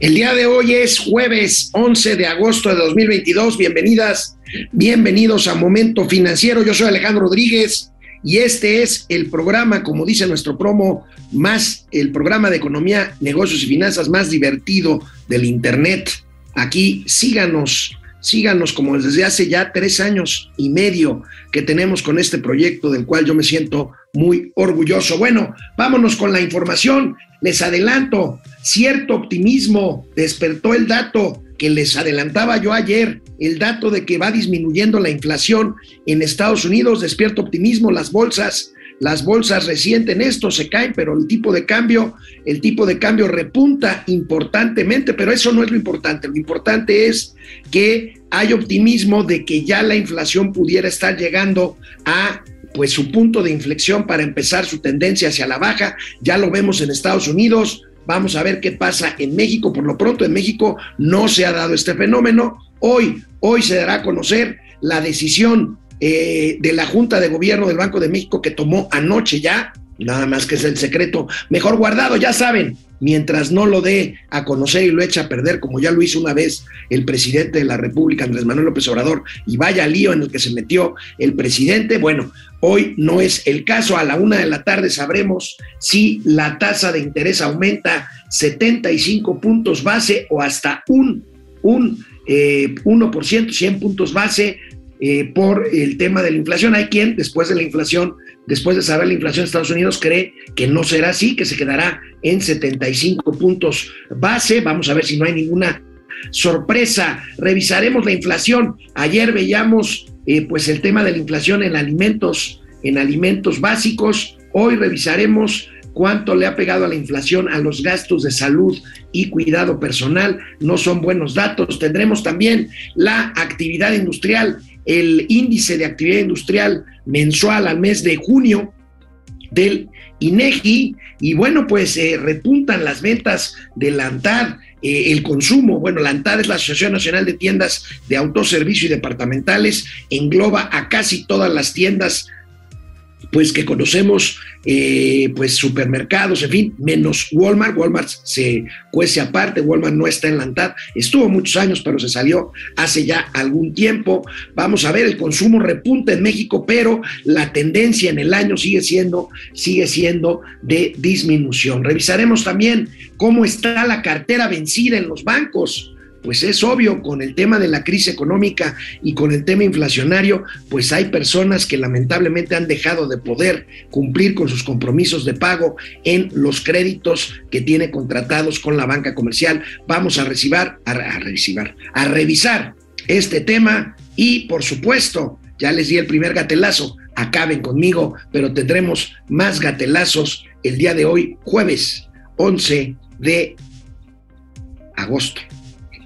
El día de hoy es jueves 11 de agosto de 2022. Bienvenidas, bienvenidos a Momento Financiero. Yo soy Alejandro Rodríguez y este es el programa, como dice nuestro promo, más el programa de economía, negocios y finanzas más divertido del Internet. Aquí síganos, síganos como desde hace ya tres años y medio que tenemos con este proyecto del cual yo me siento muy orgulloso. Bueno, vámonos con la información. Les adelanto, cierto optimismo despertó el dato que les adelantaba yo ayer, el dato de que va disminuyendo la inflación en Estados Unidos, despierta optimismo, las bolsas, las bolsas resienten esto, se caen, pero el tipo de cambio, el tipo de cambio repunta importantemente, pero eso no es lo importante, lo importante es que hay optimismo de que ya la inflación pudiera estar llegando a pues su punto de inflexión para empezar su tendencia hacia la baja. Ya lo vemos en Estados Unidos. Vamos a ver qué pasa en México. Por lo pronto en México no se ha dado este fenómeno. Hoy, hoy se dará a conocer la decisión eh, de la Junta de Gobierno del Banco de México que tomó anoche ya, nada más que es el secreto mejor guardado, ya saben, mientras no lo dé a conocer y lo echa a perder, como ya lo hizo una vez el presidente de la República, Andrés Manuel López Obrador, y vaya lío en el que se metió el presidente, bueno, hoy no es el caso. A la una de la tarde sabremos si la tasa de interés aumenta 75 puntos base o hasta un, un eh, 1%, 100 puntos base. Eh, por el tema de la inflación. Hay quien, después de la inflación, después de saber la inflación de Estados Unidos, cree que no será así, que se quedará en 75 puntos base. Vamos a ver si no hay ninguna sorpresa. Revisaremos la inflación. Ayer veíamos eh, pues el tema de la inflación en alimentos, en alimentos básicos. Hoy revisaremos cuánto le ha pegado a la inflación a los gastos de salud y cuidado personal. No son buenos datos. Tendremos también la actividad industrial el índice de actividad industrial mensual al mes de junio del INEGI. Y bueno, pues eh, repuntan las ventas de la ANTAD, eh, el consumo, bueno, la ANTAD es la Asociación Nacional de Tiendas de Autoservicio y Departamentales, engloba a casi todas las tiendas pues que conocemos, eh, pues supermercados, en fin, menos Walmart. Walmart se cuece aparte, Walmart no está en la ANTAD, estuvo muchos años, pero se salió hace ya algún tiempo. Vamos a ver, el consumo repunta en México, pero la tendencia en el año sigue siendo, sigue siendo de disminución. Revisaremos también cómo está la cartera vencida en los bancos pues es obvio, con el tema de la crisis económica y con el tema inflacionario, pues hay personas que lamentablemente han dejado de poder cumplir con sus compromisos de pago en los créditos que tiene contratados con la banca comercial. Vamos a recibir, a, a, revisar este tema y, por supuesto, ya les di el primer gatelazo, acaben conmigo, pero tendremos más gatelazos el día de hoy, jueves 11 de agosto.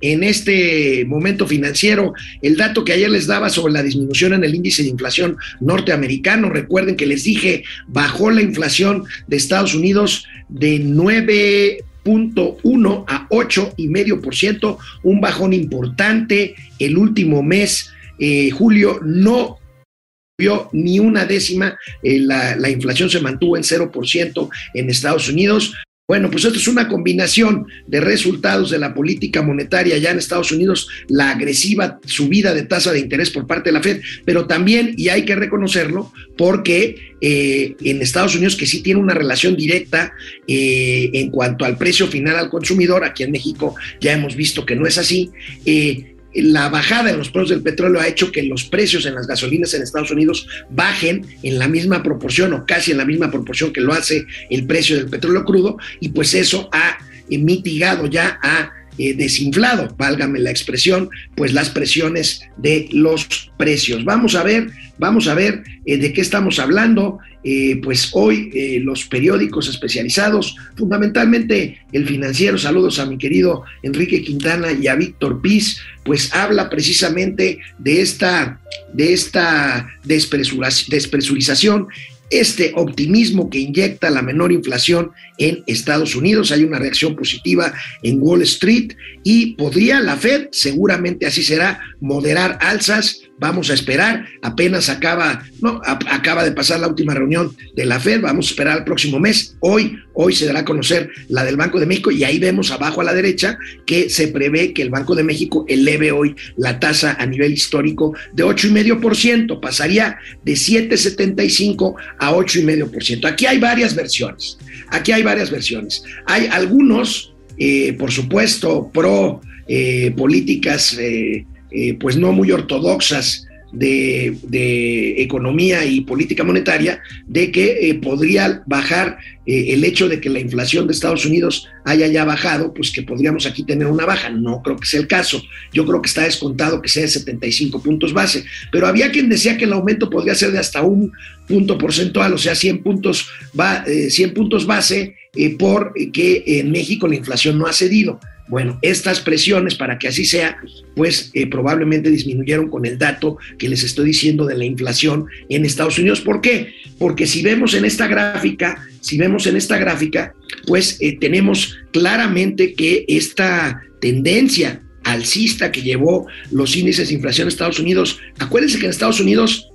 en este momento financiero. El dato que ayer les daba sobre la disminución en el índice de inflación norteamericano, recuerden que les dije, bajó la inflación de Estados Unidos de 9.1 a 8,5%, un bajón importante. El último mes, eh, julio, no vio ni una décima, eh, la, la, inflación se mantuvo en 0% en Estados Unidos, bueno, pues esto es una combinación de resultados de la política monetaria ya en Estados Unidos, la agresiva subida de tasa de interés por parte de la Fed, pero también, y hay que reconocerlo, porque eh, en Estados Unidos, que sí tiene una relación directa eh, en cuanto al precio final al consumidor, aquí en México ya hemos visto que no es así, eh, la bajada en los precios del petróleo ha hecho que los precios en las gasolinas en Estados Unidos bajen en la misma proporción o casi en la misma proporción que lo hace el precio del petróleo crudo y pues eso ha mitigado ya, ha eh, desinflado, válgame la expresión, pues las presiones de los precios. Vamos a ver, vamos a ver eh, de qué estamos hablando. Eh, pues hoy los periódicos especializados, fundamentalmente el financiero, saludos a mi querido Enrique Quintana y a Víctor Piz, pues habla precisamente de esta, de esta despresurización este optimismo que inyecta la menor inflación en Estados Unidos. Hay una reacción positiva en Wall Street y podría la Fed, seguramente así será, moderar alzas. Vamos a esperar, apenas acaba, no, acaba de pasar la última reunión de la Fed, vamos a esperar el próximo mes. Hoy, hoy se dará a conocer la del Banco de México y ahí vemos abajo a la derecha que se prevé que el Banco de México eleve hoy la tasa a nivel histórico de 8,5%, pasaría de 7,75 a 8,5%. Aquí hay varias versiones, aquí hay varias versiones. Hay algunos, eh, por supuesto, pro eh, políticas eh, pues no muy ortodoxas de, economía y política monetaria de que eh, podría bajar eh, el hecho de que la inflación de Estados Unidos haya ya bajado, pues que podríamos aquí tener una baja. No creo que sea el caso. Yo creo que está descontado que sea de 75 puntos base. Pero había quien decía que el aumento podría ser de hasta un punto porcentual, o sea, 100 puntos, va, 100 eh, puntos base, porque en México la inflación no ha cedido. Bueno, estas presiones, para que así sea, pues eh, probablemente disminuyeron con el dato que les estoy diciendo de la inflación en Estados Unidos. ¿Por qué? Porque si vemos en esta gráfica, si vemos en esta gráfica, pues eh, tenemos claramente que esta tendencia alcista que llevó los índices de inflación en Estados Unidos, acuérdense que en Estados Unidos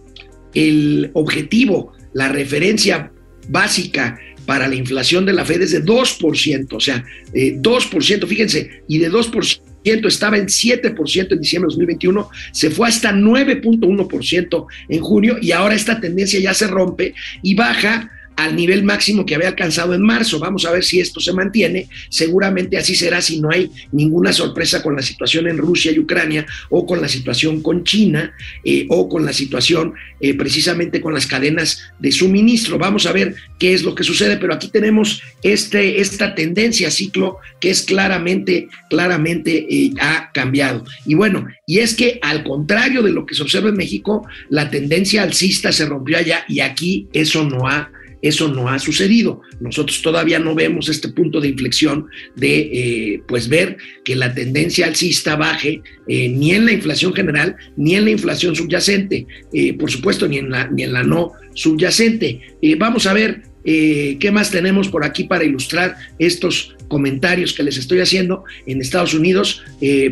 el objetivo, la referencia básica para la inflación de la Fed es de 2%, o sea, 2%, fíjense, y de 2% estaba en 7% en diciembre de 2021, se fue hasta 9.1% en junio y ahora esta tendencia ya se rompe y baja al nivel máximo que había alcanzado en marzo. Vamos a ver si esto se mantiene. Seguramente así será si no hay ninguna sorpresa con la situación en Rusia y Ucrania o con la situación con China eh, o con la situación eh, precisamente con las cadenas de suministro. Vamos a ver qué es lo que sucede, pero aquí tenemos este, esta tendencia ciclo que es claramente, claramente eh, ha cambiado. Y bueno, y es que al contrario de lo que se observa en México, la tendencia alcista se rompió allá y aquí eso no ha eso no ha sucedido. Nosotros todavía no vemos este punto de inflexión de eh, pues ver que la tendencia alcista baje eh, ni en la inflación general ni en la inflación subyacente, eh, por supuesto ni en la, ni en la no subyacente. vamos a ver qué más tenemos por aquí para ilustrar estos comentarios que les estoy haciendo en Estados Unidos.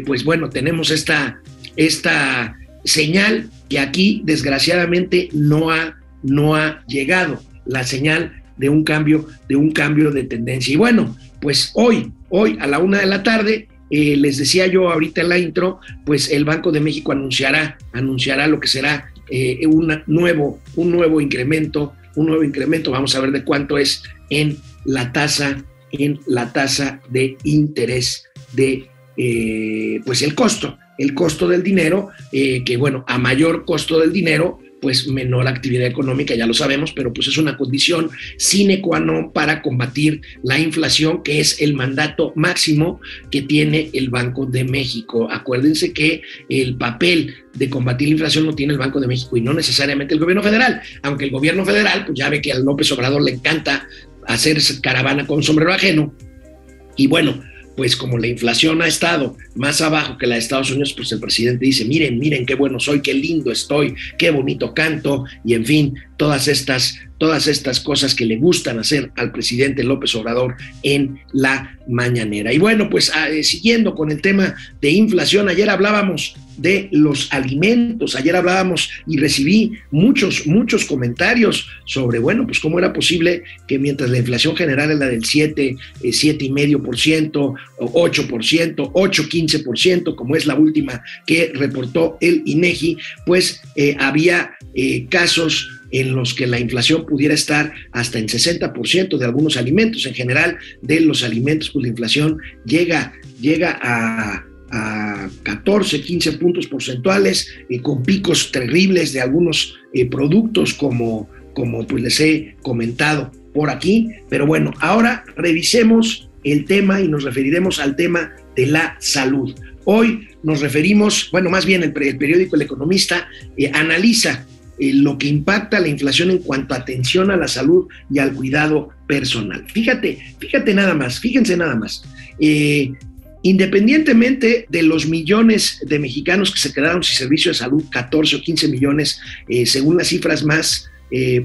pues bueno, tenemos esta, esta señal que aquí desgraciadamente no ha, no ha llegado la señal de un cambio, de un cambio de tendencia. Y bueno, pues hoy, hoy a la una de la tarde, eh, les decía yo ahorita en la intro, pues el Banco de México anunciará, anunciará lo que será eh, un, nuevo, un nuevo incremento, un nuevo incremento, vamos a ver de cuánto es en la tasa, en la tasa de interés de eh, pues el costo, el costo del dinero, que bueno, a mayor costo del dinero, pues menor actividad económica, ya lo sabemos, pero pues es una condición sine qua non para combatir la inflación, que es el mandato máximo que tiene el Banco de México. Acuérdense que el papel de combatir la inflación lo tiene el Banco de México y no necesariamente el gobierno federal, aunque el gobierno federal, pues ya ve que al López Obrador le encanta hacer caravana con sombrero ajeno. Y bueno, pues como la inflación ha estado más abajo que la de Estados Unidos, pues el presidente dice, miren, miren qué bueno soy, qué lindo estoy, qué bonito canto, y en fin, todas estas, todas estas cosas que le gustan hacer al presidente López Obrador en la mañanera. Y bueno, pues ah, eh, siguiendo con el tema de inflación, ayer hablábamos de los alimentos, ayer hablábamos y recibí muchos, muchos comentarios sobre, bueno, pues cómo era posible que mientras la inflación general era del 7, 7,5%, 8%, 8, 15%, como es la última que reportó el INEGI, pues eh, había eh, casos en los que la inflación pudiera estar hasta en 60% de algunos alimentos. En general, de los alimentos, pues la inflación llega, llega a, 14, 15 puntos porcentuales, eh, con picos terribles de algunos eh, productos como, como pues les he comentado por aquí. Pero bueno, ahora revisemos, el tema y nos referiremos al tema de la salud. Hoy nos referimos, bueno, más bien el, periódico El Economista eh, analiza eh, lo que impacta la inflación en cuanto a atención a la salud y al cuidado personal. Fíjate, fíjate nada más, fíjense nada más. Eh, independientemente de los millones de mexicanos que se quedaron sin servicio de salud, 14 o 15 millones, según las cifras más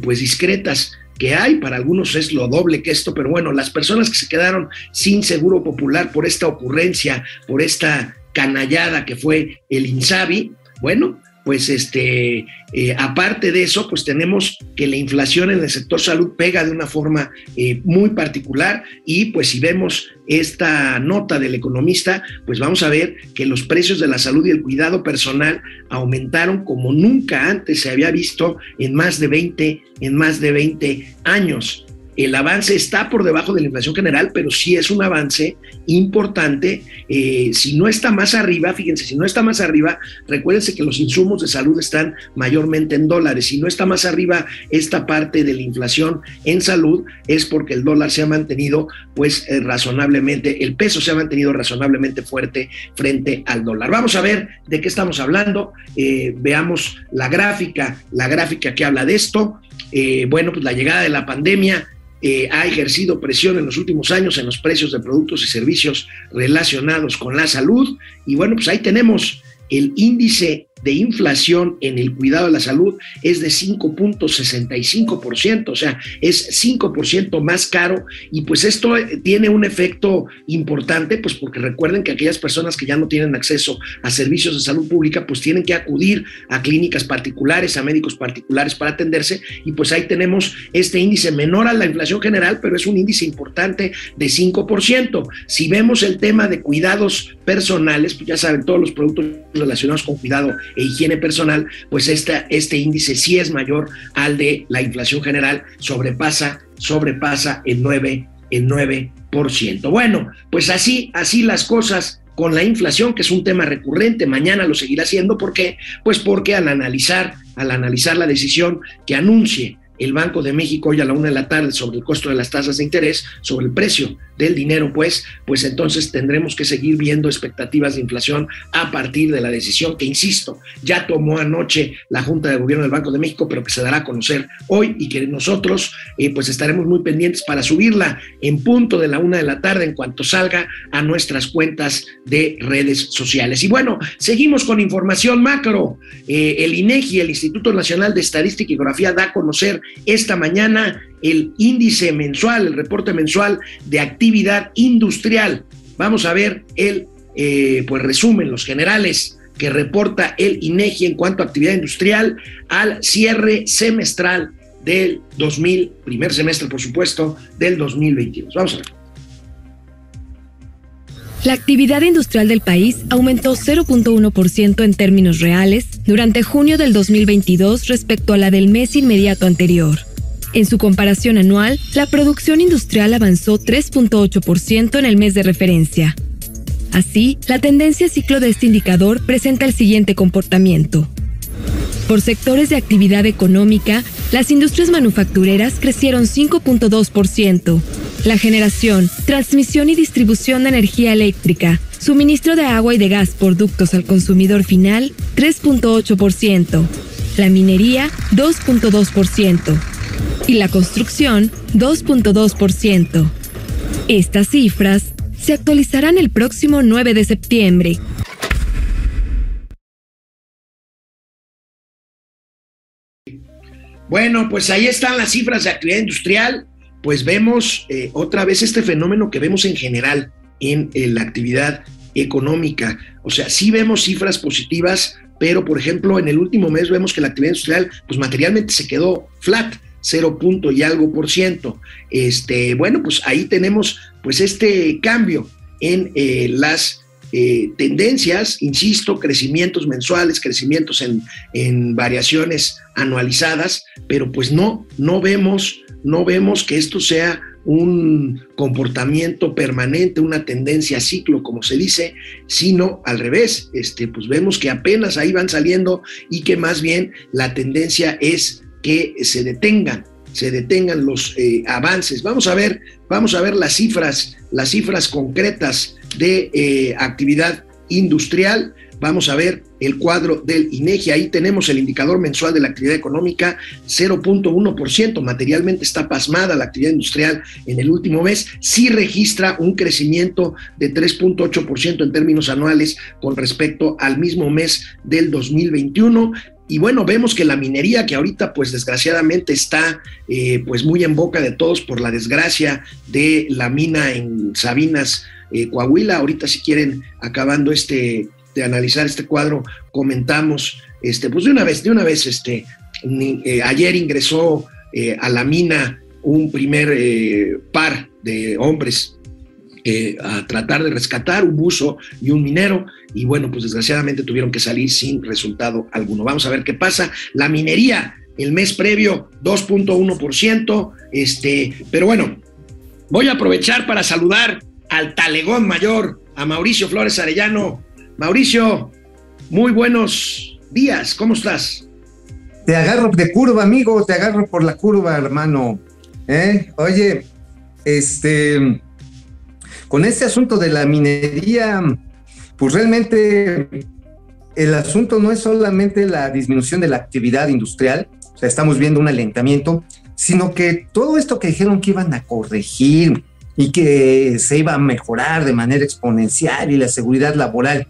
pues discretas que hay, para algunos es lo doble que esto, pero bueno, las personas que se quedaron sin seguro popular por esta ocurrencia, por esta canallada que fue el INSABI, bueno, pues este, eh, aparte de eso, pues tenemos que la inflación en el sector salud pega de una forma eh, muy particular. Y pues si vemos esta nota del economista, pues vamos a ver que los precios de la salud y el cuidado personal aumentaron como nunca antes se había visto en más de 20, en más de 20 años el avance está por debajo de la inflación general, pero sí es un avance importante. Eh, si no está más arriba, fíjense, si no está más arriba, recuérdense que los insumos de salud están mayormente en dólares. Si no está más arriba esta parte de la inflación en salud, es porque el dólar se ha mantenido, pues, eh, razonablemente, el peso se ha mantenido razonablemente fuerte frente al dólar. Vamos a ver de qué estamos hablando. Eh, veamos la gráfica, la gráfica que habla de esto. bueno, pues la llegada de la pandemia eh, ha ejercido presión en los últimos años en los precios de productos y servicios relacionados con la salud. Y bueno, pues ahí tenemos el índice de inflación en el cuidado de la salud es de 5.65%, o sea, es 5% más caro y pues esto tiene un efecto importante, pues porque recuerden que aquellas personas que ya no tienen acceso a servicios de salud pública, pues tienen que acudir a clínicas particulares, a médicos particulares para atenderse y pues ahí tenemos este índice menor a la inflación general, pero es un índice importante de 5%. Si vemos el tema de cuidados personales, pues ya saben, todos los productos relacionados con cuidado e higiene personal, pues esta, este índice sí es mayor al de la inflación general, sobrepasa, sobrepasa el 9, el 9%. Bueno, pues así, así las cosas con la inflación, que es un tema recurrente, mañana lo seguirá siendo, ¿por qué? Pues porque al analizar, al analizar la decisión que anuncie el Banco de México hoy a la una de la tarde sobre el costo de las tasas de interés, sobre el precio del dinero, pues, pues entonces tendremos que seguir viendo expectativas de inflación a partir de la decisión que, insisto, ya tomó anoche la Junta de Gobierno del Banco de México, pero que se dará a conocer hoy y que nosotros eh, pues estaremos muy pendientes para subirla en punto de la una de la tarde en cuanto salga a nuestras cuentas de redes sociales. Y bueno, seguimos con información macro. Eh, el INEGI, el Instituto Nacional de Estadística y Geografía, da a conocer esta mañana el índice mensual, el reporte mensual de actividad industrial. Vamos a ver el eh, pues resumen, los generales que reporta el INEGI en cuanto a actividad industrial al cierre semestral del 2000, primer semestre por supuesto, del 2022. Vamos a ver. La actividad industrial del país aumentó 0.1% en términos reales durante junio del 2022 respecto a la del mes inmediato anterior. En su comparación anual, la producción industrial avanzó 3.8% en el mes de referencia. Así, la tendencia ciclo de este indicador presenta el siguiente comportamiento. Por sectores de actividad económica, las industrias manufactureras crecieron 5.2%, la generación, transmisión y distribución de energía eléctrica, suministro de agua y de gas por al consumidor final, 3.8%, la minería, 2.2%, y la construcción, 2.2%. Estas cifras se actualizarán el próximo 9 de septiembre. Bueno, pues ahí están las cifras de actividad industrial pues vemos eh, otra vez este fenómeno que vemos en general en, la actividad económica. O sea, sí vemos cifras positivas, pero por ejemplo, en el último mes vemos que la actividad industrial, pues materialmente se quedó flat, cero punto y algo por ciento. Este, bueno, pues ahí tenemos pues este cambio en eh, las eh, tendencias, insisto, crecimientos mensuales, crecimientos en, en variaciones anualizadas, pero pues no, no vemos no vemos que esto sea un comportamiento permanente, una tendencia ciclo, como se dice, sino al revés, este, pues vemos que apenas ahí van saliendo y que más bien la tendencia es que se detengan se detengan los eh, avances. Vamos a ver, vamos a ver las cifras, las cifras concretas de eh, actividad industrial. Vamos a ver el cuadro del INEGI. Ahí tenemos el indicador mensual de la actividad económica, 0.1%. Materialmente está pasmada la actividad industrial en el último mes. Sí registra un crecimiento de 3.8% en términos anuales con respecto al mismo mes del 2021. Y bueno, vemos que la minería, que ahorita pues desgraciadamente está eh, pues muy en boca de todos por la desgracia de la mina en Sabinas, eh, Coahuila, ahorita si quieren, acabando este, de analizar este cuadro, comentamos, este, pues de una vez, de una vez, este, eh, ayer ingresó a la mina un primer par de hombres a tratar de rescatar un buzo y un minero y bueno, pues desgraciadamente tuvieron que salir sin resultado alguno. Vamos a ver qué pasa. La minería, el mes previo, 2.1%, este, pero bueno, voy a aprovechar para saludar al talegón mayor, a Mauricio Flores Arellano. Mauricio, muy buenos días, ¿cómo estás? Te agarro de curva, amigo, te agarro por la curva, hermano. ¿Eh? Oye, este, con este asunto de la minería, pues realmente el asunto no es solamente la disminución de la actividad industrial, o sea, estamos viendo un alentamiento, sino que todo esto que dijeron que iban a corregir y que se iba a mejorar de manera exponencial y la seguridad laboral,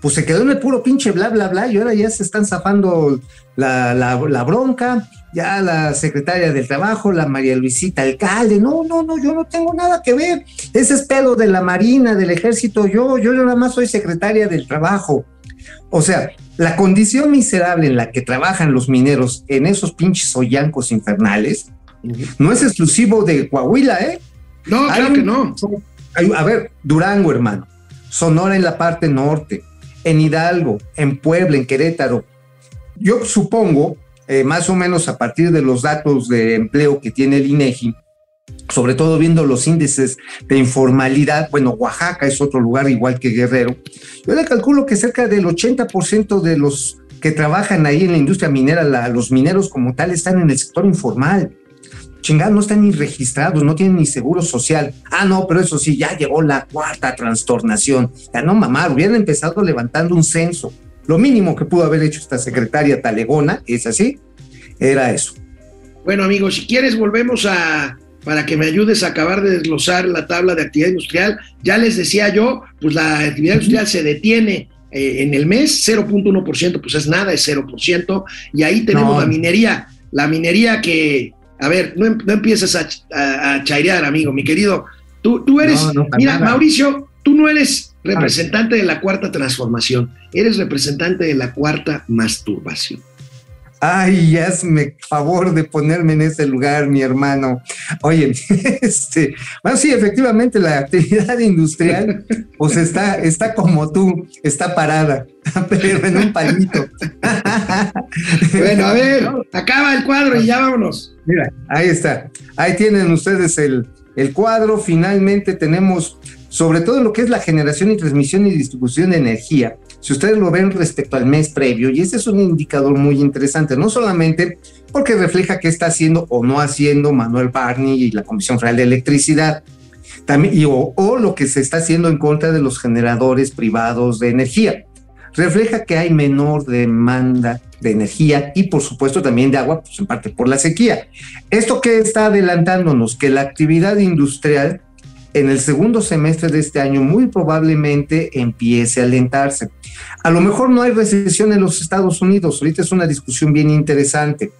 pues se quedó en el puro pinche bla, bla, bla, y ahora ya se están zafando la, la bronca, ya la secretaria del trabajo, la María Luisita Alcalde, no, no, no, yo no tengo nada que ver, ese es pedo de la Marina, del ejército, yo, yo nada más soy secretaria del trabajo. O sea, la condición miserable en la que trabajan los mineros en esos pinches hoyancos infernales no es exclusivo de Coahuila, ¿eh? No, claro que no. A ver, Durango, hermano, Sonora en la parte norte, en Hidalgo, en Puebla, en Querétaro. Yo supongo eh, más o menos a partir de los datos de empleo que tiene el INEGI, sobre todo viendo los índices de informalidad, bueno, Oaxaca es otro lugar igual que Guerrero, yo le calculo que cerca del 80% de los que trabajan ahí en la industria minera, los mineros como tal, están en el sector informal. Chingada, no están ni registrados, no tienen ni seguro social. Ah, no, pero eso sí, ya llegó la cuarta trastornación. Ya no, mamá, hubieran empezado levantando un censo lo mínimo que pudo haber hecho esta secretaria talegona, es así, era eso. Bueno, amigos, si quieres volvemos a, para que me ayudes a acabar de desglosar la tabla de actividad industrial. Ya les decía yo, pues la actividad industrial se detiene eh, en el mes, 0.1%, pues es nada, es 0%, y ahí tenemos la minería, la minería que, a ver, no, em, empieces a, chairear, amigo, mi querido, tú, tú eres, mira, Mauricio, tú no eres representante de la cuarta transformación, eres representante de la cuarta masturbación. Ay, hazme favor de ponerme en ese lugar, mi hermano. Oye, este, bueno, sí, efectivamente, la actividad industrial, pues está, está como tú, está parada, pero en un palito. bueno, a ver, acaba el cuadro y ya vámonos. Mira, ahí está. Ahí tienen ustedes el, el cuadro. Finalmente tenemos sobre todo lo que es la generación y transmisión y distribución de energía, si ustedes lo ven respecto al mes previo, y ese es un indicador muy interesante, no solamente porque refleja qué está haciendo o no haciendo Manuel Barney y la Comisión Federal de Electricidad, también, y, o, o lo que se está haciendo en contra de los generadores privados de energía. Refleja que hay menor demanda de energía y por supuesto también de agua, pues en parte por la sequía. Esto que está adelantándonos, que la actividad industrial en el segundo semestre de este año muy probablemente empiece a alentarse. A lo mejor no hay recesión en los Estados Unidos, ahorita es una discusión bien interesante,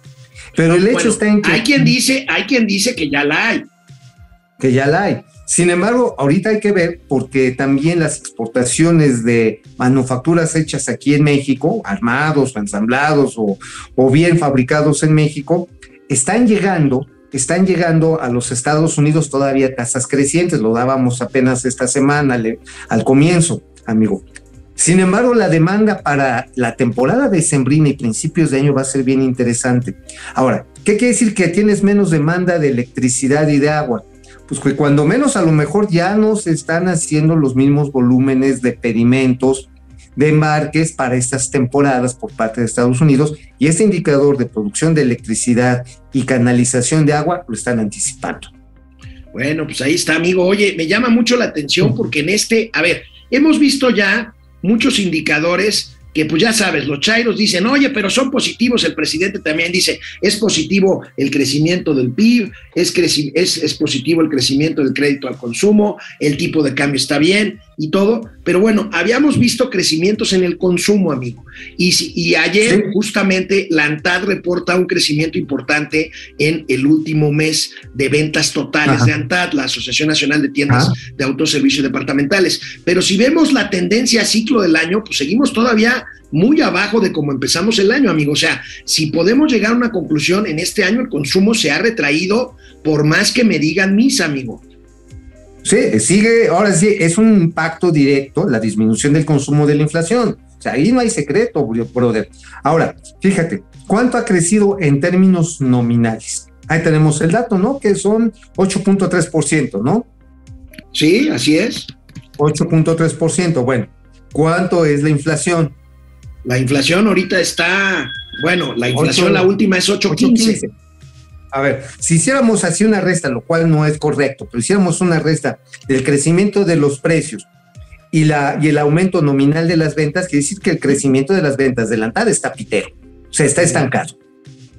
pero el hecho está en que... Hay quien, dice, hay quien dice que ya la hay. Que ya la hay. Sin embargo, ahorita hay que ver porque también las exportaciones de manufacturas hechas aquí en México, armados o ensamblados o, bien fabricados en México, están llegando están llegando a los Estados Unidos todavía tasas crecientes, lo dábamos apenas esta semana al comienzo, amigo. Sin embargo, la demanda para la temporada de sembrina y principios de año va a ser bien interesante. Ahora, ¿qué quiere decir que tienes menos demanda de electricidad y de agua? Pues que cuando menos a lo mejor ya no se están haciendo los mismos volúmenes de pedimentos de embarques para estas temporadas por parte de Estados Unidos y este indicador de producción de electricidad y canalización de agua lo están anticipando. Bueno, pues ahí está, amigo. Oye, me llama mucho la atención porque en este, a ver, hemos visto ya muchos indicadores que pues ya sabes, los chairos dicen, oye, pero son positivos, el presidente también dice, es positivo el crecimiento del PIB, es, es, es positivo el crecimiento del crédito al consumo, el tipo de cambio está bien y todo, pero bueno, habíamos visto crecimientos en el consumo, amigo, y, y ayer justamente la ANTAD reporta un crecimiento importante en el último mes de ventas totales de ANTAD, la Asociación Nacional de Tiendas de Autoservicios Departamentales, pero si vemos la tendencia a ciclo del año, pues seguimos todavía muy abajo de cómo empezamos el año, amigo. O sea, si podemos llegar a una conclusión, en este año el consumo se ha retraído por más que me digan mis, amigo. Sí, sigue, ahora sí, es un impacto directo la disminución del consumo de la inflación. O sea, ahí no hay secreto, brother. Ahora, fíjate, ¿cuánto ha crecido en términos nominales? Ahí tenemos el dato, ¿no? Que son 8.3%, ¿no? Sí, así es. 8.3%. Bueno, ¿cuánto es la inflación? La inflación ahorita está, bueno, la inflación la última es 8.15. A ver, si hiciéramos así una resta, lo cual no es correcto, pero hiciéramos una resta del crecimiento de los precios y, la, y el aumento nominal de las ventas, quiere decir que el crecimiento de las ventas de la está pitero, o sea, está estancado.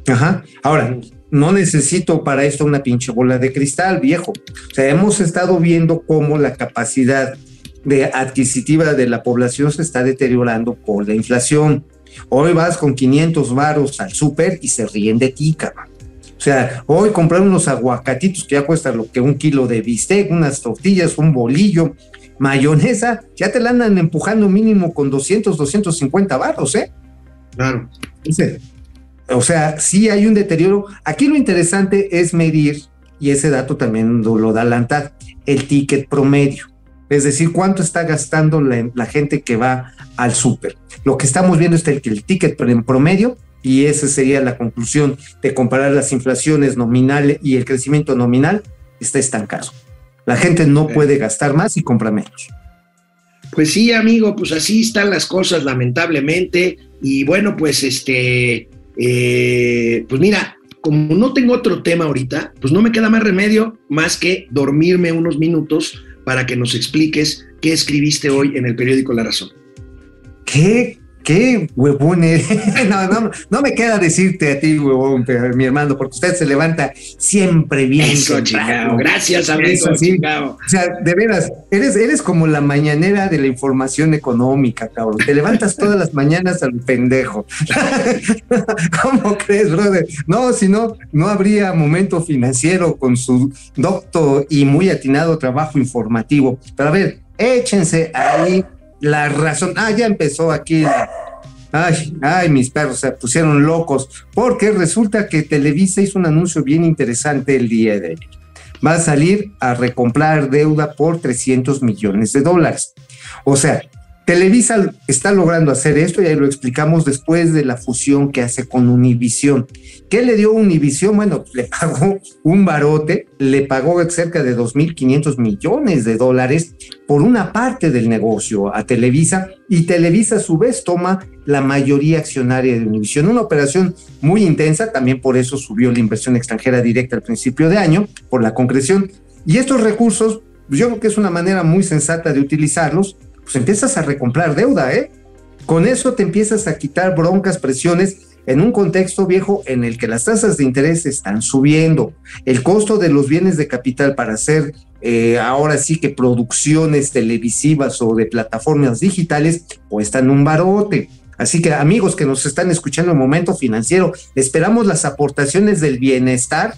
Ajá. Ahora, no necesito para esto una pinche bola de cristal, viejo. O sea, hemos estado viendo cómo la capacidad de adquisitiva de la población se está deteriorando por la inflación. Hoy vas con 500 varos al súper y se ríen de ti, cabrón. O sea, hoy comprar unos aguacatitos que ya cuesta lo que un kilo de bistec, unas tortillas, un bolillo, mayonesa, ya te la andan empujando mínimo con 200, 250 barros, ¿eh? Claro. O sea, sí hay un deterioro. Aquí lo interesante es medir, y ese dato también lo da la ANTAD, el ticket promedio. Es decir, cuánto está gastando la, gente que va al súper. Lo que estamos viendo es que el ticket en promedio y esa sería la conclusión de comparar las inflaciones nominales y el crecimiento nominal, está estancado. La gente no puede gastar más y compra menos. Pues sí, amigo, pues así están las cosas, lamentablemente. Y bueno, pues este, eh, pues mira, como no tengo otro tema ahorita, pues no me queda más remedio más que dormirme unos minutos para que nos expliques qué escribiste hoy en el periódico La Razón. ¿Qué qué huevón no, no, no, me queda decirte a ti, huevón, mi hermano, porque usted se levanta siempre bien. Eso, chingado. Gracias, amigo, O sea, de veras, eres, eres como la mañanera de la información económica, cabrón. Te levantas todas las mañanas al pendejo. ¿Cómo crees, brother? No, si no, no habría momento financiero con su docto y muy atinado trabajo informativo. Pero a ver, échense ahí la razón. Ah, ya empezó aquí. Ay, ay, mis perros se pusieron locos, porque resulta que Televisa hizo un anuncio bien interesante el día de hoy. Va a salir a recomprar deuda por 300 millones de dólares. O sea, Televisa está logrando hacer esto y ahí lo explicamos después de la fusión que hace con Univisión. ¿Qué le dio Univisión? Bueno, le pagó un barote, le pagó cerca de 2.500 millones de dólares por una parte del negocio a Televisa y Televisa a su vez toma la mayoría accionaria de Univisión. Una operación muy intensa, también por eso subió la inversión extranjera directa al principio de año, por la concreción. Y estos recursos, yo creo que es una manera muy sensata de utilizarlos pues empiezas a recomprar deuda, ¿eh? Con eso te empiezas a quitar broncas, presiones en un contexto viejo en el que las tasas de interés están subiendo, el costo de los bienes de capital para hacer eh, ahora sí que producciones televisivas o de plataformas digitales cuestan un barote. Así que amigos que nos están escuchando en momento financiero, esperamos las aportaciones del bienestar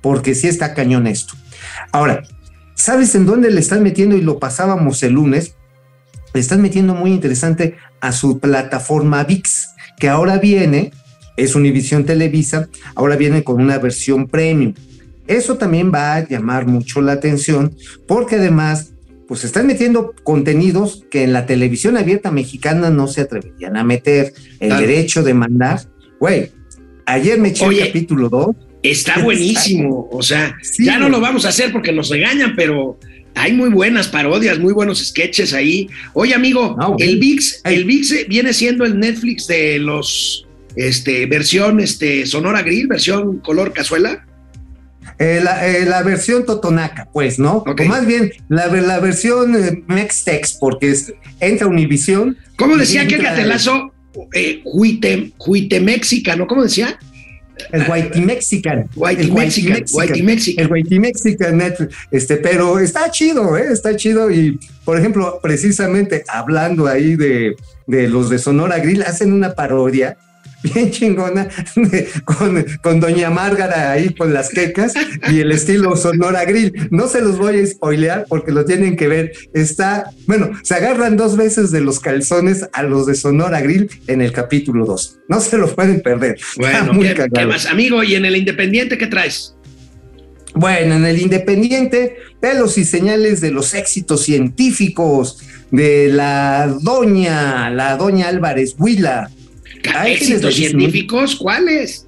porque sí está cañón esto. Ahora, ¿sabes en dónde le están metiendo? Y lo pasábamos el lunes le están metiendo muy interesante a su plataforma VIX, que ahora viene, es Univision Televisa, ahora viene con una versión premium. Eso también va a llamar mucho la atención porque además pues están metiendo contenidos que en la televisión abierta mexicana no se atreverían a meter. El derecho de mandar. Güey, ayer me eché el capítulo 2. Está buenísimo. O sea, ya no lo vamos a hacer porque nos regañan, pero Hay muy buenas parodias, muy buenos sketches ahí. Oye, amigo, el VIX, el VIX viene siendo el Netflix de los este versión este Sonora Grill, versión color cazuela. Eh, la, eh, la versión totonaca, pues, ¿no? O más bien, la, la versión eh, Mextex, porque es- entra Univisión. ¿Cómo decía que Entra Gatelazo? Eh, Huite, Huitemexica, ¿no? ¿Cómo decía? El Whitey Mexican. Whitey el Mexican, Whitey Mexican. El Whitey Mexican. Este, pero está chido, ¿eh? Está chido. Y, por ejemplo, precisamente hablando ahí de, de los de Sonora Grill, hacen una parodia bien chingona con, con Doña Márgara ahí con las quecas y el estilo Sonora Grill. No se los voy a spoilear porque lo tienen que ver. Está, bueno, se agarran dos veces de los calzones a los de Sonora Grill en el capítulo 2. No se lo pueden perder. Está Bueno, muy ¿qué, cagado. qué más? Amigo, ¿y en el Independiente qué traes? Bueno, en el Independiente, pelos y señales de los éxitos científicos de la doña, la doña Álvarez Huila. Ahí tienes ¿Éxitos lo científicos? ¿Cuáles?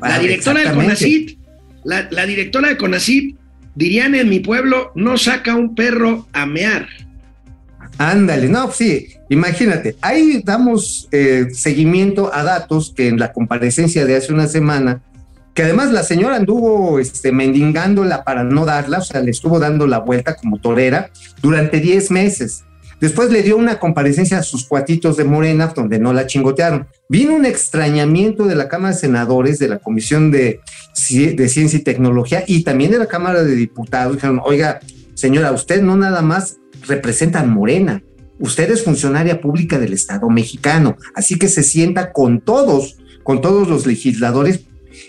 La directora de. CONACIT, la, la directora de CONACIT, dirían en mi pueblo, no saca un perro a mear. Ándale, no, sí, imagínate, ahí damos eh, seguimiento a datos que en la comparecencia de hace una semana, que además la señora anduvo este, mendigándola para no darla, o sea, le estuvo dando la vuelta como torera durante 10 meses. Después le dio una comparecencia a sus cuatitos de Morena, donde no la chingotearon. Vino un extrañamiento de la Cámara de Senadores, de la Comisión de, Ci- de Ciencia y Tecnología y también de la Cámara de Diputados. Dijeron, oiga, señora, usted no nada más representa a Morena, usted es funcionaria pública del Estado mexicano, así que se sienta con todos, con todos los legisladores.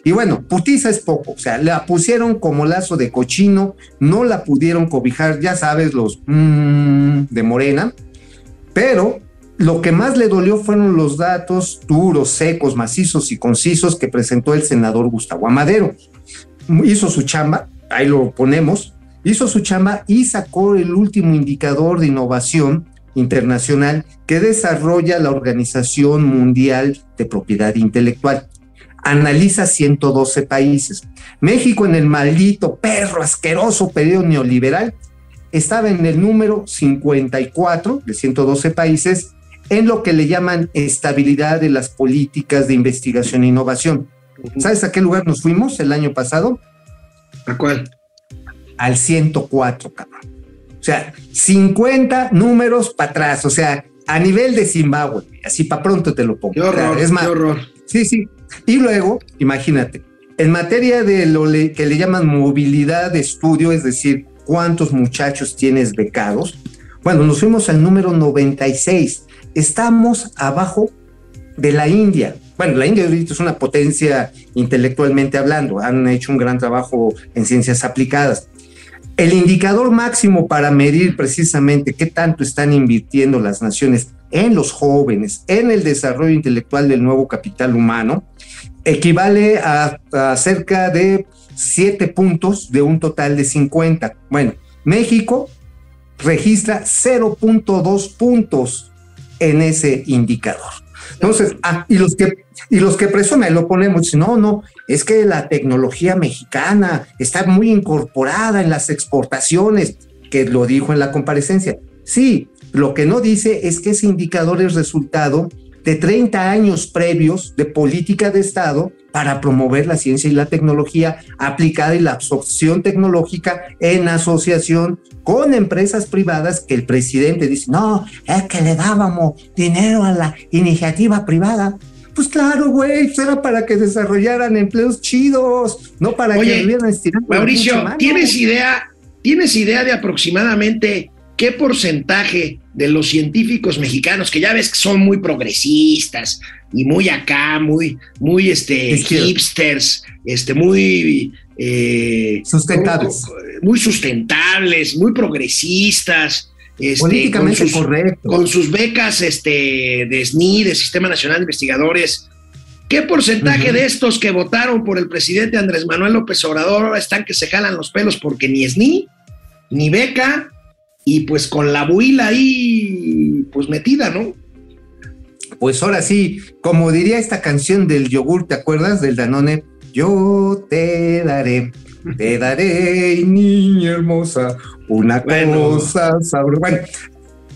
Y bueno, putiza es poco, o sea, la pusieron como lazo de cochino, no la pudieron cobijar, ya sabes, los mm, de Morena, pero lo que más le dolió fueron los datos duros, secos, macizos y concisos que presentó el senador Gustavo Amadero. Hizo su chamba, ahí lo ponemos, hizo su chamba y sacó el último indicador de innovación internacional que desarrolla la Organización Mundial de Propiedad Intelectual. Analiza 112 países. México en el maldito perro asqueroso periodo neoliberal estaba en el número 54 de 112 países en lo que le llaman estabilidad de las políticas de investigación e innovación. ¿Sabes a qué lugar nos fuimos el año pasado? ¿A cuál? al 104, cabrón. O sea, 50 números para atrás, o sea, a nivel de Zimbabue, así para pronto te lo pongo. Qué O sea, horror, es más, qué horror. sí, sí. Y luego, imagínate, en materia de lo que le llaman movilidad de estudio, es decir, cuántos muchachos tienes becados, bueno, nos fuimos al número 96. Estamos abajo de la India. Bueno, la India es una potencia intelectualmente hablando, han hecho un gran trabajo en ciencias aplicadas. El indicador máximo para medir precisamente qué tanto están invirtiendo las naciones en los jóvenes, en el desarrollo intelectual del nuevo capital humano, equivale a, a cerca de 7 puntos de un total de 50. Bueno, México registra 0.2 puntos en ese indicador. Entonces, ah, y los que y los que presumen lo ponemos, no, no, es que la tecnología mexicana está muy incorporada en las exportaciones, que lo dijo en la comparecencia. Sí, lo que no dice es que ese indicador es resultado de 30 años previos de política de Estado para promover la ciencia y la tecnología aplicada y la absorción tecnológica en asociación con empresas privadas que el presidente dice, no, es que le dábamos dinero a la iniciativa privada. Pues claro, güey, pues era para que desarrollaran empleos chidos, no para Oye, que pinche Mauricio. ¿tienes idea, ¿tienes idea de aproximadamente qué porcentaje de los científicos mexicanos, que ya ves que son muy progresistas y muy acá, muy, muy este, hipsters, este, muy eh, Sustentables. muy sustentables, muy progresistas, este, Políticamente con sus, correcto. con sus becas este, de SNI, de Sistema Nacional de Investigadores. ¿Qué porcentaje de estos que votaron por el presidente Andrés Manuel López Obrador ahora están que se jalan los pelos porque ni SNI, ni beca, y pues con la buila ahí pues metida, ¿no? Pues ahora sí, como diría esta canción del yogur, ¿te acuerdas? Del Danone, yo te daré, te daré, niña hermosa, una Bueno. cosa sabrosa. Bueno,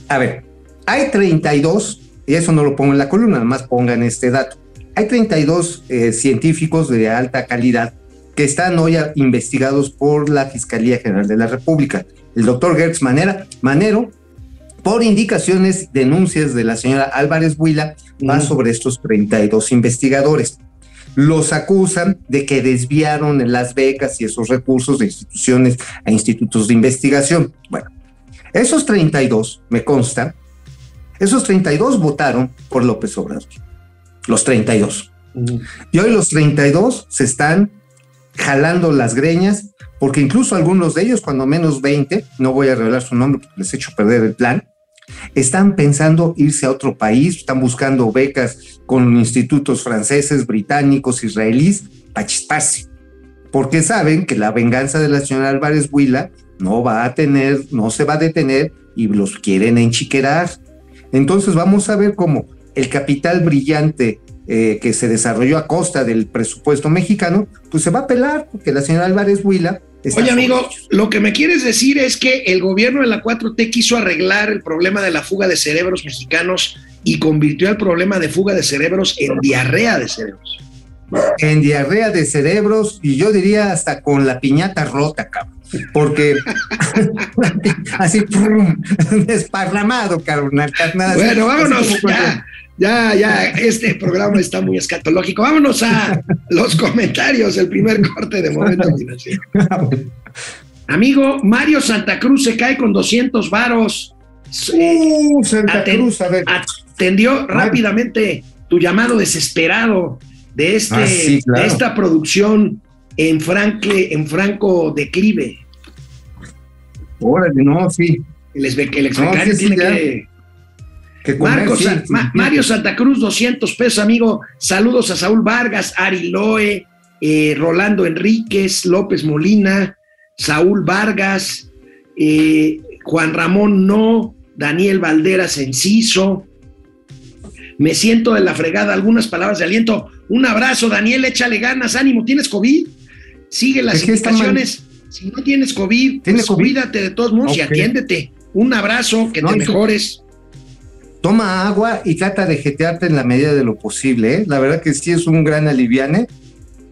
a ver, hay 32, y eso no lo pongo en la columna, nada más pongan este dato. Hay 32 eh, científicos de alta calidad que están hoy investigados por la Fiscalía General de la República. El doctor Gertz Manera, Manero, por indicaciones, denuncias de la señora Álvarez Huila, va sobre estos 32 investigadores. Los acusan de que desviaron las becas y esos recursos de instituciones a institutos de investigación. Bueno, esos 32, me consta, esos 32 votaron por López Obrador. Los 32. Y hoy los 32 se están jalando las greñas, porque incluso algunos de ellos, cuando menos 20, no voy a revelar su nombre porque les he hecho perder el plan, están pensando irse a otro país, están buscando becas con institutos franceses, británicos, israelíes, para chisparse, porque saben que la venganza de la señora Álvarez Huila no va a tener, no se va a detener y los quieren enchiquerar. Entonces vamos a ver cómo el capital brillante eh, que se desarrolló a costa del presupuesto mexicano, pues se va a pelar, porque la señora Álvarez Huila... Oye, amigo, lo que me quieres decir es que el gobierno de la 4T quiso arreglar el problema de la fuga de cerebros mexicanos y convirtió el problema de fuga de cerebros en diarrea de cerebros. en diarrea de cerebros y yo diría hasta con la piñata rota, cabrón. Porque así prum, desparramado, así- Bueno, vámonos, ya, ya, ya, este programa está muy escatológico. Vámonos a los comentarios, el primer corte de momento financiero. Amigo, Mario Santa Cruz se cae con 200 varos. Uh, Santa Aten- Cruz, a ver. Atendió rápidamente tu llamado desesperado de, este, Ah, sí, claro. de esta producción en, francle, en franco declive. Órale, no, sí. El, el No, exbecario sí, sí, tiene ya. que Que comer, Marcos, sí, Ma-. Mario Santa Cruz, 200 pesos, amigo. Saludos a Saúl Vargas, Ari Loe, eh, Rolando Enríquez, López Molina, Saúl Vargas, eh, Juan Ramón No, Daniel Valderas Enciso. Me siento de la fregada, algunas palabras de aliento. Un abrazo, Daniel, échale ganas, ánimo. ¿Tienes COVID? Sigue las Es indicaciones. Si no tienes COVID, ¿Tiene pues COVID? cuídate de todos modos y atiéndete. Un abrazo, que No, te mejores. Toma agua y trata de jetearte en la medida de lo posible. ¿eh? La verdad que sí es un gran aliviane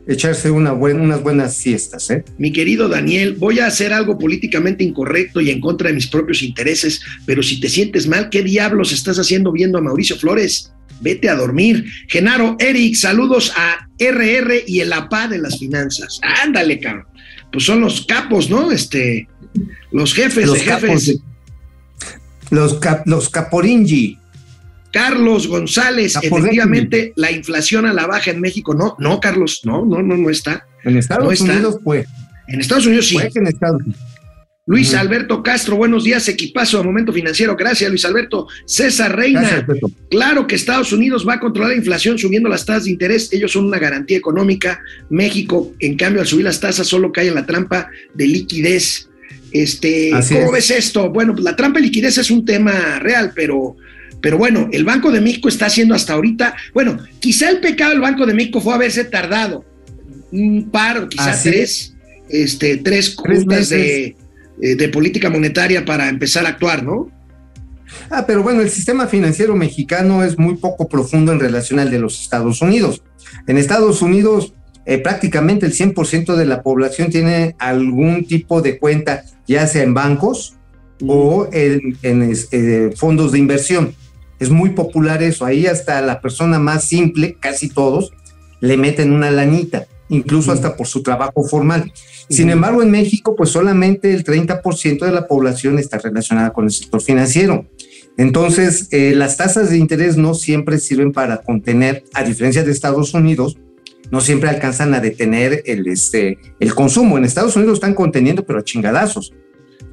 echarse una buen- unas buenas siestas. ¿eh? Mi querido Daniel, voy a hacer algo políticamente incorrecto y en contra de mis propios intereses, pero si te sientes mal, ¿qué diablos estás haciendo viendo a Mauricio Flores? Vete a dormir. Genaro, Eric, saludos a RR y el APA de las finanzas. Ándale, cabrón. Pues son los capos, ¿no? Este, los jefes Los de capos jefes. de- Los, cap- los caporingi. Carlos González, efectivamente, la inflación a la baja en México. No, no, Carlos, no, no, no, no está. En Estados No está. Unidos, pues. En Estados Unidos sí. Fue que en Estados Unidos. Luis. Alberto Castro, buenos días, equipazo a Momento Financiero. Gracias, Luis Alberto. César Reina, Gracias, claro que Estados Unidos va a controlar la inflación subiendo las tasas de interés. Ellos son una garantía económica. México, en cambio, al subir las tasas, solo cae en la trampa de liquidez. Este, Así ¿Cómo es. ves esto? Bueno, pues la trampa de liquidez es un tema real, pero, pero bueno, el Banco de México está haciendo hasta ahorita. Bueno, quizá el pecado del Banco de México fue haberse tardado un par o quizá Así tres, este, tres juntas de eh, de política monetaria para empezar a actuar, ¿no? Ah, pero bueno, el sistema financiero mexicano es muy poco profundo en relación al de los Estados Unidos. En Estados Unidos, eh, prácticamente el 100% de la población tiene algún tipo de cuenta, ya sea en bancos o en, eh, fondos de inversión. Es muy popular eso. Ahí hasta la persona más simple, casi todos, le meten una lanita, incluso hasta por su trabajo formal. Sin embargo, en México, pues solamente el 30% de la población está relacionada con el sector financiero. Entonces, eh, las tasas de interés no siempre sirven para contener, a diferencia de Estados Unidos, no siempre alcanzan a detener el, este, el consumo. En Estados Unidos están conteniendo, pero a chingadazos.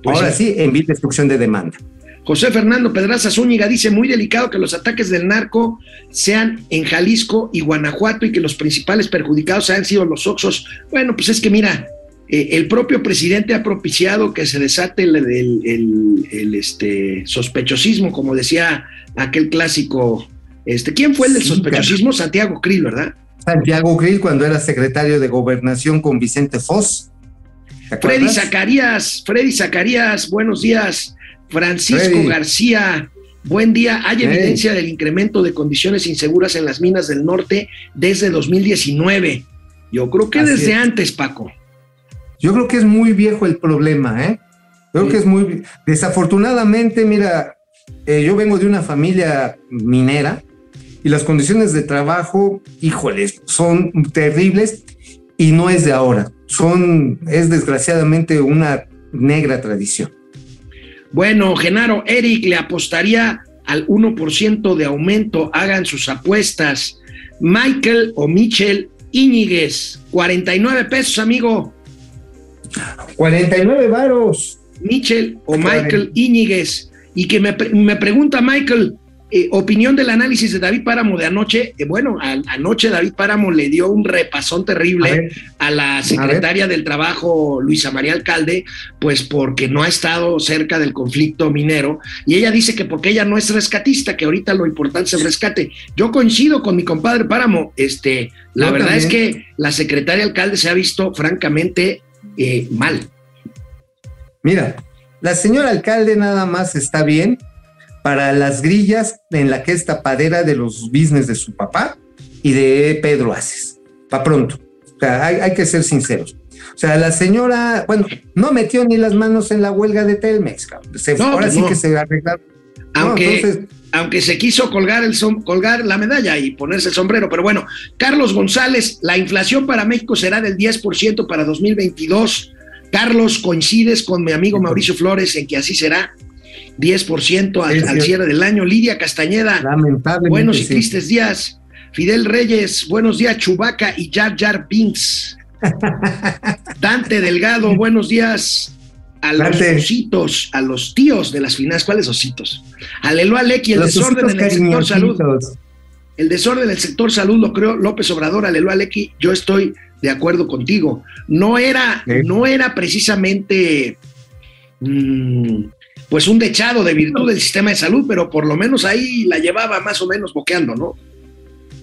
Pues Ahora sí. en de destrucción de demanda. José Fernando Pedraza Zúñiga dice, muy delicado que los ataques del narco sean en Jalisco y Guanajuato y que los principales perjudicados hayan sido los Oxos. Bueno, pues es que mira, eh, el propio presidente ha propiciado que se desate el, el- el- el, este, sospechosismo, como decía aquel clásico. Este, ¿Quién fue el del sospechosismo? Santiago Krill, ¿verdad? Santiago Grill cuando era secretario de gobernación con Vicente Foss. Freddy Zacarías, Freddy Zacarías, buenos días. Francisco Freddy. García, buen día. Hay evidencia del incremento de condiciones inseguras en las minas del norte desde 2019. Yo creo que Así desde es. antes, Paco. Yo creo que es muy viejo el problema, ¿eh? Creo sí. que es muy... Desafortunadamente, mira, eh, yo vengo de una familia minera y las condiciones de trabajo, híjoles, son terribles y no es de ahora. Son, es desgraciadamente una negra tradición. Bueno, Genaro, Eric le apostaría al 1% de aumento. Hagan sus apuestas. Michael o Michel Íñiguez, 49 pesos, amigo. 49 varos. Michel o Michael Íñiguez. Y que me, me pregunta Michael, eh, opinión del análisis de David Páramo de anoche. Eh, bueno, a, anoche David Páramo le dio un repasón terrible a, a la secretaria a del Trabajo, Luisa María Alcalde, pues porque no ha estado cerca del conflicto minero. Y ella dice que porque ella no es rescatista, que ahorita lo importante es el rescate. Yo coincido con mi compadre Páramo. Este, la Yo verdad también. es que la secretaria Alcalde se ha visto francamente eh, mal. Mira, la señora alcalde nada más está bien para las grillas en la que es tapadera de los business de su papá y de Pedro Aces. Pa' pronto. O sea, hay, hay, que ser sinceros. O sea, la señora, bueno, no metió ni las manos en la huelga de Telmex. Se, no, ahora sí que se arreglaron. Aunque, no, entonces, aunque se quiso colgar, el som, colgar la medalla y ponerse el sombrero. Pero bueno, Carlos González, la inflación para México será del 10% para 2022. Carlos, coincides con mi amigo Mauricio Flores en que así será. 10% al, al, cierre del año. Lidia Castañeda, buenos y tristes sí. días. Fidel Reyes, buenos días. Chubaca y Jar Jar Binks. Dante Delgado, buenos días. A los Dante. ositos, a los tíos de las finanzas. ¿Cuáles ositos? Aleluya Lequi, el los desorden en el sector salud. El desorden del sector salud lo creó López Obrador, Aleluya Lequi. Yo estoy de acuerdo contigo. No era, ¿Eh? no era precisamente. Mmm, pues un dechado de virtud del sistema de salud, pero por lo menos ahí la llevaba más o menos boqueando, ¿no?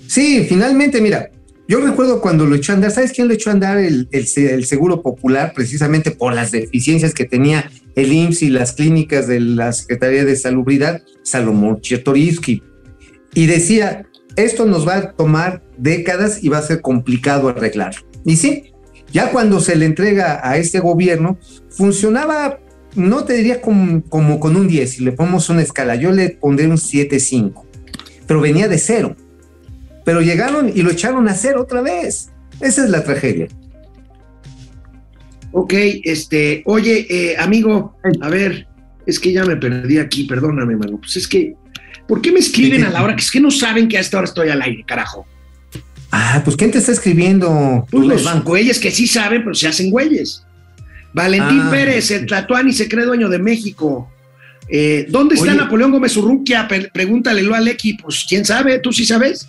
Sí, finalmente, mira, yo recuerdo cuando lo echó a andar, ¿sabes quién lo echó a andar el, el, Seguro Popular? Precisamente por las deficiencias que tenía el IMSS y las clínicas de la Secretaría de Salubridad, Salomón Chertoriski. Y decía, esto nos va a tomar décadas y va a ser complicado arreglarlo. Y sí, ya cuando se le entrega a este gobierno, funcionaba no te diría como, como, con un 10, si le ponemos una escala, yo le pondré un 7-5, pero venía de cero. Pero llegaron y lo echaron a cero otra vez. Esa es la tragedia. Ok, este, oye, eh, amigo, a ver, es que ya me perdí aquí, perdóname, mano. Pues es que, ¿por qué me escriben a la hora que es que no saben que a esta hora estoy al aire, carajo? Ah, pues ¿quién te está escribiendo? Pues los güeyes que sí saben, pero se hacen güeyes. Valentín ah, Pérez, el Tlatuani se cree dueño de México. Eh, ¿Dónde está Oye, Napoleón Gómez Urruquia? Pregúntale al Equi, pues quién sabe, tú sí sabes.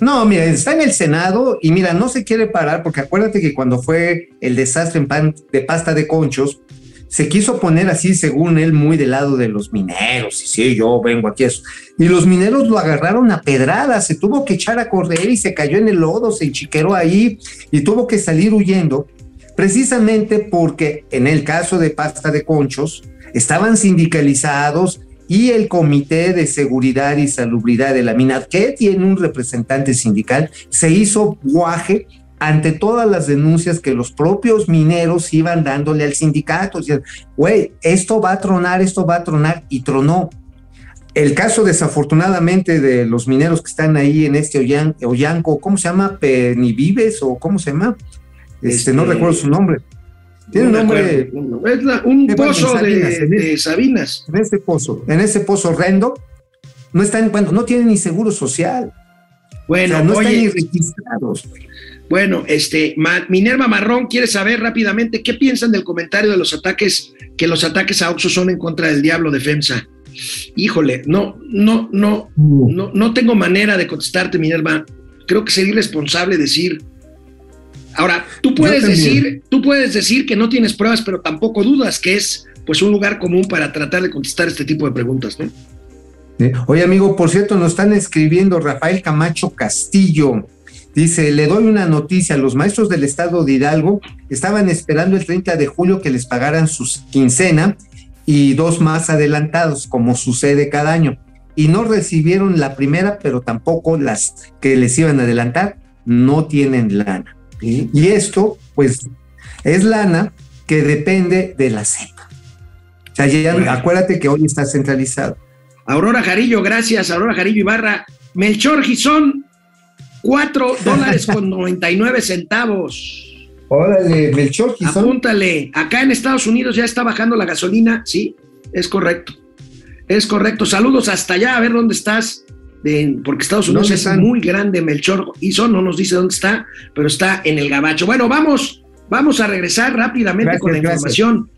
No, mira, está en el Senado y mira, no se quiere parar porque acuérdate que cuando fue el desastre en pan de pasta de conchos, se quiso poner así, según él, muy del lado de los mineros. Y sí, yo vengo aquí a eso. Y los mineros lo agarraron a pedradas, se tuvo que echar a correr y se cayó en el lodo, se enchiqueró ahí y tuvo que salir huyendo precisamente porque en el caso de pasta de conchos estaban sindicalizados y el Comité de Seguridad y Salubridad de la mina, que tiene un representante sindical, se hizo guaje ante todas las denuncias que los propios mineros iban dándole al sindicato. Decían, güey, esto va a tronar, esto va a tronar, y tronó. El caso, desafortunadamente, de los mineros que están ahí en este Ollanco, ¿cómo se llama? ¿Penivives o cómo se llama? Este, este, no recuerdo su nombre. Tiene un nombre. Es la, un pozo de, Sabinas, de, Sabinas. En este pozo, en ese pozo horrendo, no están, bueno, no tienen ni seguro social. Bueno, o sea, no oye, están ni registrados. Bueno, este, Minerva Marrón quiere saber rápidamente qué piensan del comentario de los ataques, que los ataques a Oxo son en contra del diablo de FEMSA. Híjole, no, no, no, no, no tengo manera de contestarte, Minerva. Creo que sería irresponsable decir Ahora, tú puedes decir, tú puedes decir que no tienes pruebas, pero tampoco dudas que es pues un lugar común para tratar de contestar este tipo de preguntas, ¿no? Oye, amigo, por cierto, nos están escribiendo Rafael Camacho Castillo. Dice, le doy una noticia, los maestros del estado de Hidalgo estaban esperando el 30 de julio que les pagaran su quincena y dos más adelantados, como sucede cada año. Y no recibieron la primera, pero tampoco las que les iban a adelantar, no tienen lana. Y esto, pues, es lana que depende de la cepa. O sea, ya, acuérdate que hoy está centralizado. Aurora Jarillo, gracias, Aurora Jarillo Ibarra. Melchor Gizón, 4 dólares con 99 centavos. Órale, Melchor Gizón. Apúntale, acá en Estados Unidos ya está bajando la gasolina, sí, es correcto. Es correcto. Saludos hasta allá, a ver dónde estás. Porque Estados Unidos es muy grande, Melchor Gizón no nos dice dónde está, pero está en el gabacho. Bueno, vamos, vamos a regresar rápidamente con la información.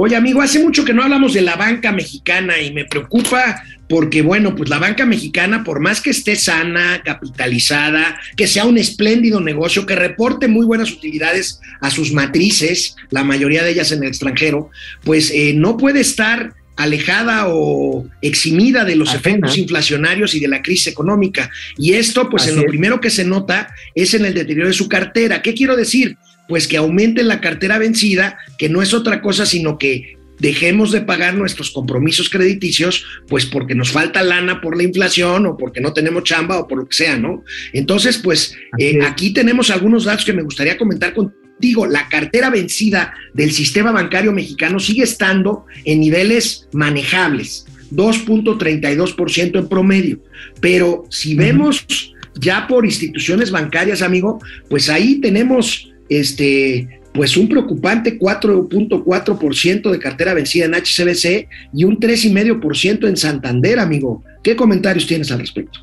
Oye, amigo, hace mucho que no hablamos de la banca mexicana y me preocupa porque, bueno, pues la banca mexicana, por más que esté sana, capitalizada, que sea un espléndido negocio, que reporte muy buenas utilidades a sus matrices, la mayoría de ellas en el extranjero, pues eh, no puede estar alejada o eximida de los efectos inflacionarios y de la crisis económica. Y esto, pues en lo primero que se nota es en el deterioro de su cartera. ¿Qué quiero decir? pues que aumente la cartera vencida, que no es otra cosa sino que dejemos de pagar nuestros compromisos crediticios, pues porque nos falta lana por la inflación o porque no tenemos chamba o por lo que sea, ¿no? Entonces, pues eh, aquí tenemos algunos datos que me gustaría comentar contigo. La cartera vencida del sistema bancario mexicano sigue estando en niveles manejables, 2.32% en promedio, pero si vemos ya por instituciones bancarias, amigo, pues ahí tenemos este, pues un preocupante 4.4% de cartera vencida en HCBC y un 3,5% en Santander, amigo. ¿Qué comentarios tienes al respecto?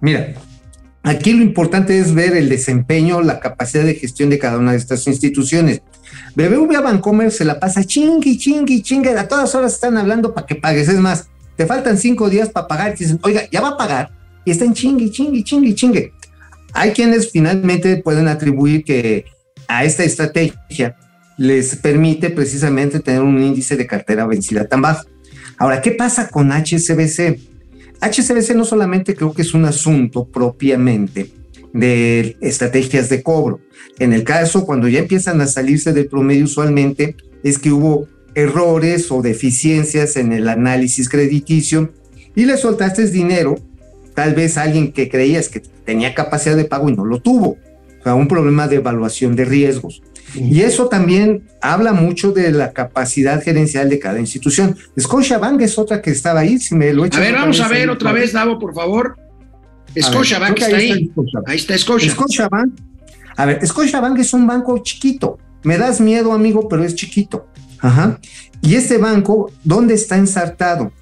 Mira, aquí lo importante es ver el desempeño, la capacidad de gestión de cada una de estas instituciones. BBVA Bancomer se la pasa chingui, chingui, chingue, a todas horas están hablando para que pagues. Es más, te faltan cinco días para pagar y dicen, oiga, ya va a pagar y están chingui, chingui, chingui, chingue. Hay quienes finalmente pueden atribuir que a esta estrategia les permite precisamente tener un índice de cartera vencida tan bajo. Ahora, ¿qué pasa con HSBC? HSBC no solamente creo que es un asunto propiamente de estrategias de cobro. En el caso, cuando ya empiezan a salirse del promedio usualmente, es que hubo errores o deficiencias en el análisis crediticio y le soltaste dinero, tal vez alguien que creías que tenía capacidad de pago y no lo tuvo un problema de evaluación de riesgos. Y eso también habla mucho de la capacidad gerencial de cada institución. Scotiabank es otra que estaba ahí, si me lo A ver, vamos a ver otra vez, Davo, por favor. Scotiabank está ahí. Ahí está Scotia. Scotiabank. A ver, Scotiabank es un banco chiquito. Me das miedo, amigo, pero es chiquito. Ajá. Y este banco, ¿dónde está ensartado?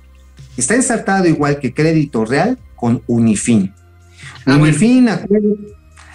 Está ensartado igual que Crédito Real con Unifin. Ah, Unifin,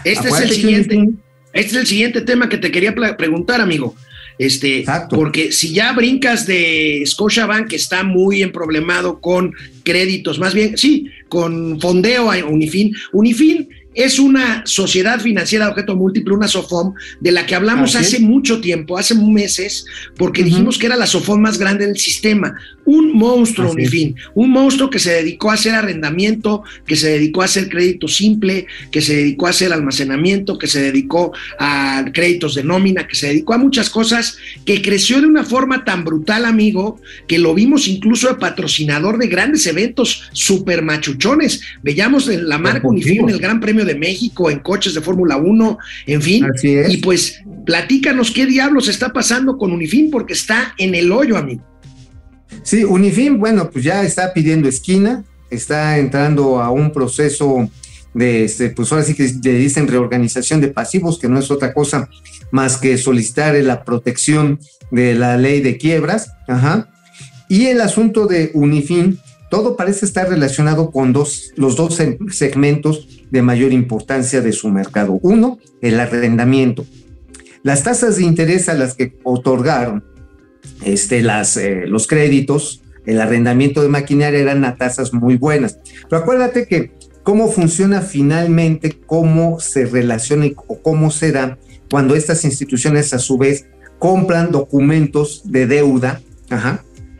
este es el siguiente. Este es el siguiente tema que te quería preguntar, amigo. Este, porque si ya brincas de Scotiabank, que está muy emproblemado con créditos, más bien, sí, con fondeo a Unifin. Unifin es una sociedad financiera de objeto múltiple, una SOFOM, de la que hablamos hace mucho tiempo, hace meses, porque dijimos que era la SOFOM más grande del sistema. Un monstruo, en fin, un monstruo que se dedicó a hacer arrendamiento, que se dedicó a hacer crédito simple, que se dedicó a hacer almacenamiento, que se dedicó a créditos de nómina, que se dedicó a muchas cosas, que creció de una forma tan brutal, amigo, que lo vimos incluso de patrocinador de grandes eventos super machuchones. Veíamos la marca Unifin en el Gran Premio de México, en coches de Fórmula 1, en fin. Y pues platícanos qué diablos está pasando con Unifin, porque está en el hoyo, amigo. Sí, Unifin, bueno, pues ya está pidiendo esquina, está entrando a un proceso de, este, pues ahora sí que le dicen reorganización de pasivos, que no es otra cosa más que solicitar la protección de la ley de quiebras. Ajá. Y el asunto de Unifin, todo parece estar relacionado con los dos segmentos de mayor importancia de su mercado. Uno, el arrendamiento. Las tasas de interés a las que otorgaron este, eh, los créditos, el arrendamiento de maquinaria eran a tasas muy buenas. Pero acuérdate que cómo funciona finalmente, cómo se relaciona o cómo se da cuando estas instituciones a su vez compran documentos de deuda,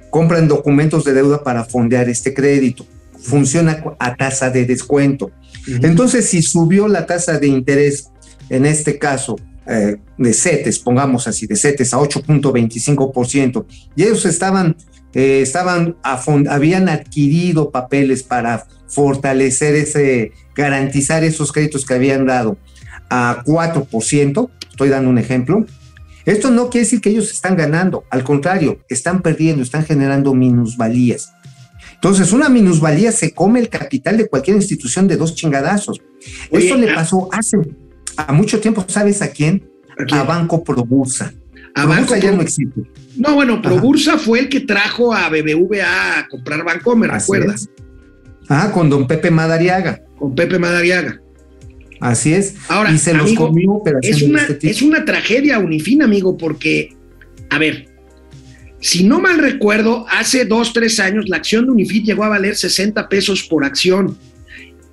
compran documentos de deuda para fondear este crédito. Funciona a tasa de descuento. Entonces, si subió la tasa de interés, en este caso, eh, de CETES, pongamos así, de CETES a 8.25%, y ellos estaban, eh, estaban habían adquirido papeles para fortalecer ese, garantizar esos créditos que habían dado a 4%, estoy dando un ejemplo, esto no quiere decir que ellos están ganando, al contrario, están perdiendo, están generando minusvalías. Entonces, una minusvalía se come el capital de cualquier institución de dos chingadazos. Esto le pasó hace a mucho tiempo, ¿sabes a quién? ¿A, Banco Probursa. A Banco ya no existe. No, bueno, Probursa fue el que trajo a BBVA a comprar Banco, ¿me recuerdas? Ah, con don Pepe Madariaga. Con Pepe Madariaga. Así es. Ahora, y se los comió, pero es una, este es una tragedia unifina, amigo, porque, a ver, si no mal recuerdo, hace dos, tres años la acción de Unifit llegó a valer 60 pesos por acción.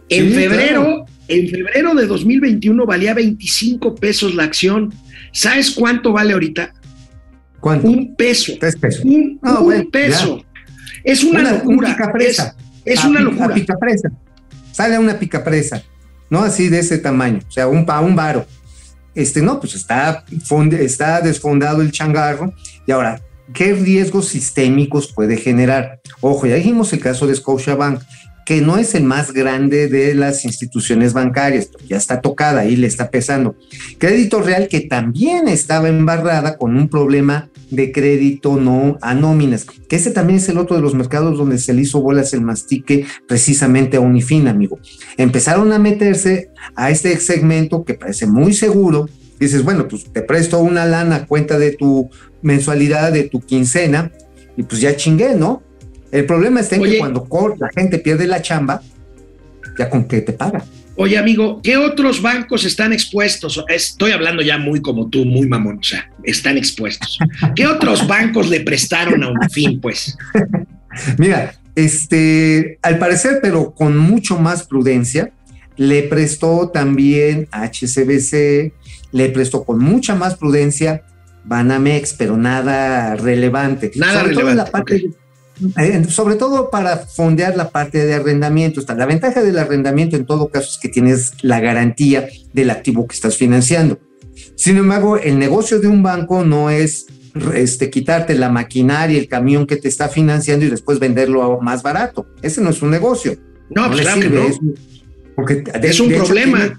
En febrero, en febrero de 2021 valía 25 pesos la acción. ¿Sabes cuánto vale ahorita? ¿Cuánto? Un peso. Tres pesos. Un, ah, peso. Es una, locura. Es, una locura. Pica presa. Sale una pica presa. ¿No? Así de ese tamaño, o sea, un, un varo. Este, no, pues está, está desfondado el changarro. Y ahora, ¿qué riesgos sistémicos puede generar? Ojo, ya dijimos el caso de Scotiabank, que no es el más grande de las instituciones bancarias, ya está tocada, ahí le está pesando. Crédito Real que también estaba embarrada con un problema de crédito no a nóminas, que ese también es el otro de los mercados donde se le hizo bolas el mastique precisamente a Unifin, amigo. Empezaron a meterse a este segmento que parece muy seguro. Dices, bueno, pues te presto una lana cuenta de tu mensualidad, de tu quincena, y pues ya chingué, ¿no? El problema está en que cuando la gente pierde la chamba, ya con qué te paga. Oye, amigo, ¿qué otros bancos están expuestos? Estoy hablando ya muy como tú, muy mamón, o sea, están expuestos. ¿Qué otros bancos le prestaron a un fin, pues? Mira, este, al parecer, pero con mucho más prudencia, le prestó también HCBC, le prestó con mucha más prudencia Banamex, pero nada relevante. Nada relevante. Eh, sobre todo para fondear la parte de arrendamiento. La ventaja del arrendamiento en todo caso es que tienes la garantía del activo que estás financiando. Sin embargo, el negocio de un banco no es este, quitarte la maquinaria, el camión que te está financiando y después venderlo más barato. Ese no es un negocio. No, claro que no. Es, porque es un problema.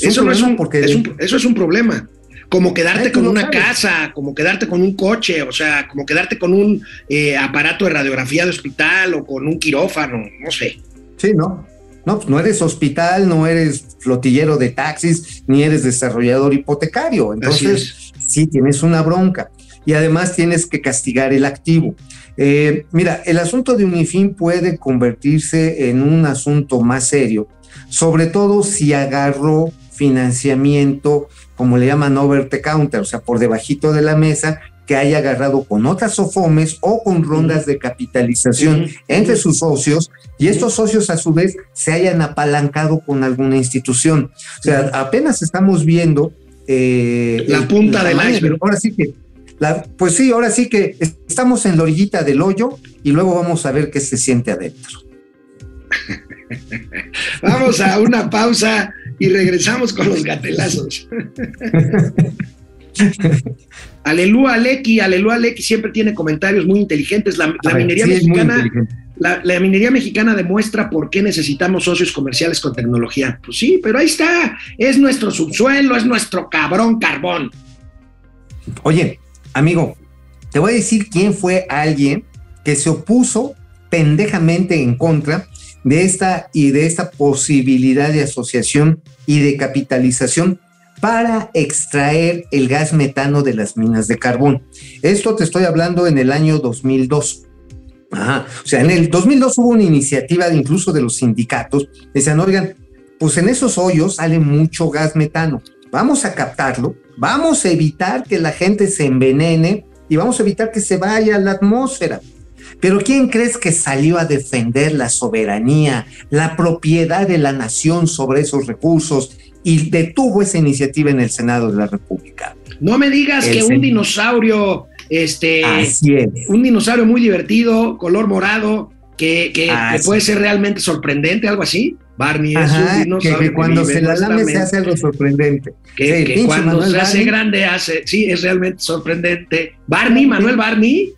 eso, no es un, porque eso es un problema como quedarte con una casa, como quedarte con un coche, o sea, como quedarte con un eh, aparato de radiografía de hospital o con un quirófano, no sé. Sí, ¿no? No, pues no eres hospital, no eres flotillero de taxis, ni eres desarrollador hipotecario. Entonces, sí, tienes una bronca. Y además tienes que castigar el activo. Eh, mira, el asunto de Unifin puede convertirse en un asunto más serio, sobre todo si agarró financiamiento como le llaman over the counter, o sea, por debajito de la mesa, que haya agarrado con otras SOFOMES o con rondas de capitalización entre sus socios y estos socios a su vez se hayan apalancado con alguna institución. O sea, apenas estamos viendo... Eh, la punta del iceberg. Ahora sí que, pues sí, ahora sí que estamos en la orillita del hoyo y luego vamos a ver qué se siente adentro. Vamos a una pausa y regresamos con los gatelazos. Aleluya Aleki, Aleluya Aleki siempre tiene comentarios muy inteligentes. La, minería mexicana, la, minería mexicana demuestra por qué necesitamos socios comerciales con tecnología. Pues sí, pero ahí está, es nuestro subsuelo, es nuestro cabrón carbón. Oye, amigo, te voy a decir quién fue alguien que se opuso pendejamente en contra de esta y de esta posibilidad de asociación y de capitalización para extraer el gas metano de las minas de carbón. Esto te estoy hablando en el año 2002. Ajá. O sea, en el 2002 hubo una iniciativa de incluso de los sindicatos. Decían, oigan, pues en esos hoyos sale mucho gas metano. Vamos a captarlo, vamos a evitar que la gente se envenene y vamos a evitar que se vaya a la atmósfera. Pero ¿quién crees que salió a defender la soberanía, la propiedad de la nación sobre esos recursos y detuvo esa iniciativa en el Senado de la República? No me digas que un dinosaurio, este, un dinosaurio muy divertido, color morado, que, puede ser realmente sorprendente, algo así. Barney Ajá, es un dinosaurio. que cuando se la lame se hace algo sorprendente. Que, Sí, cuando Manuel se hace grande hace. Sí, es realmente sorprendente. Barney, Manuel Barney.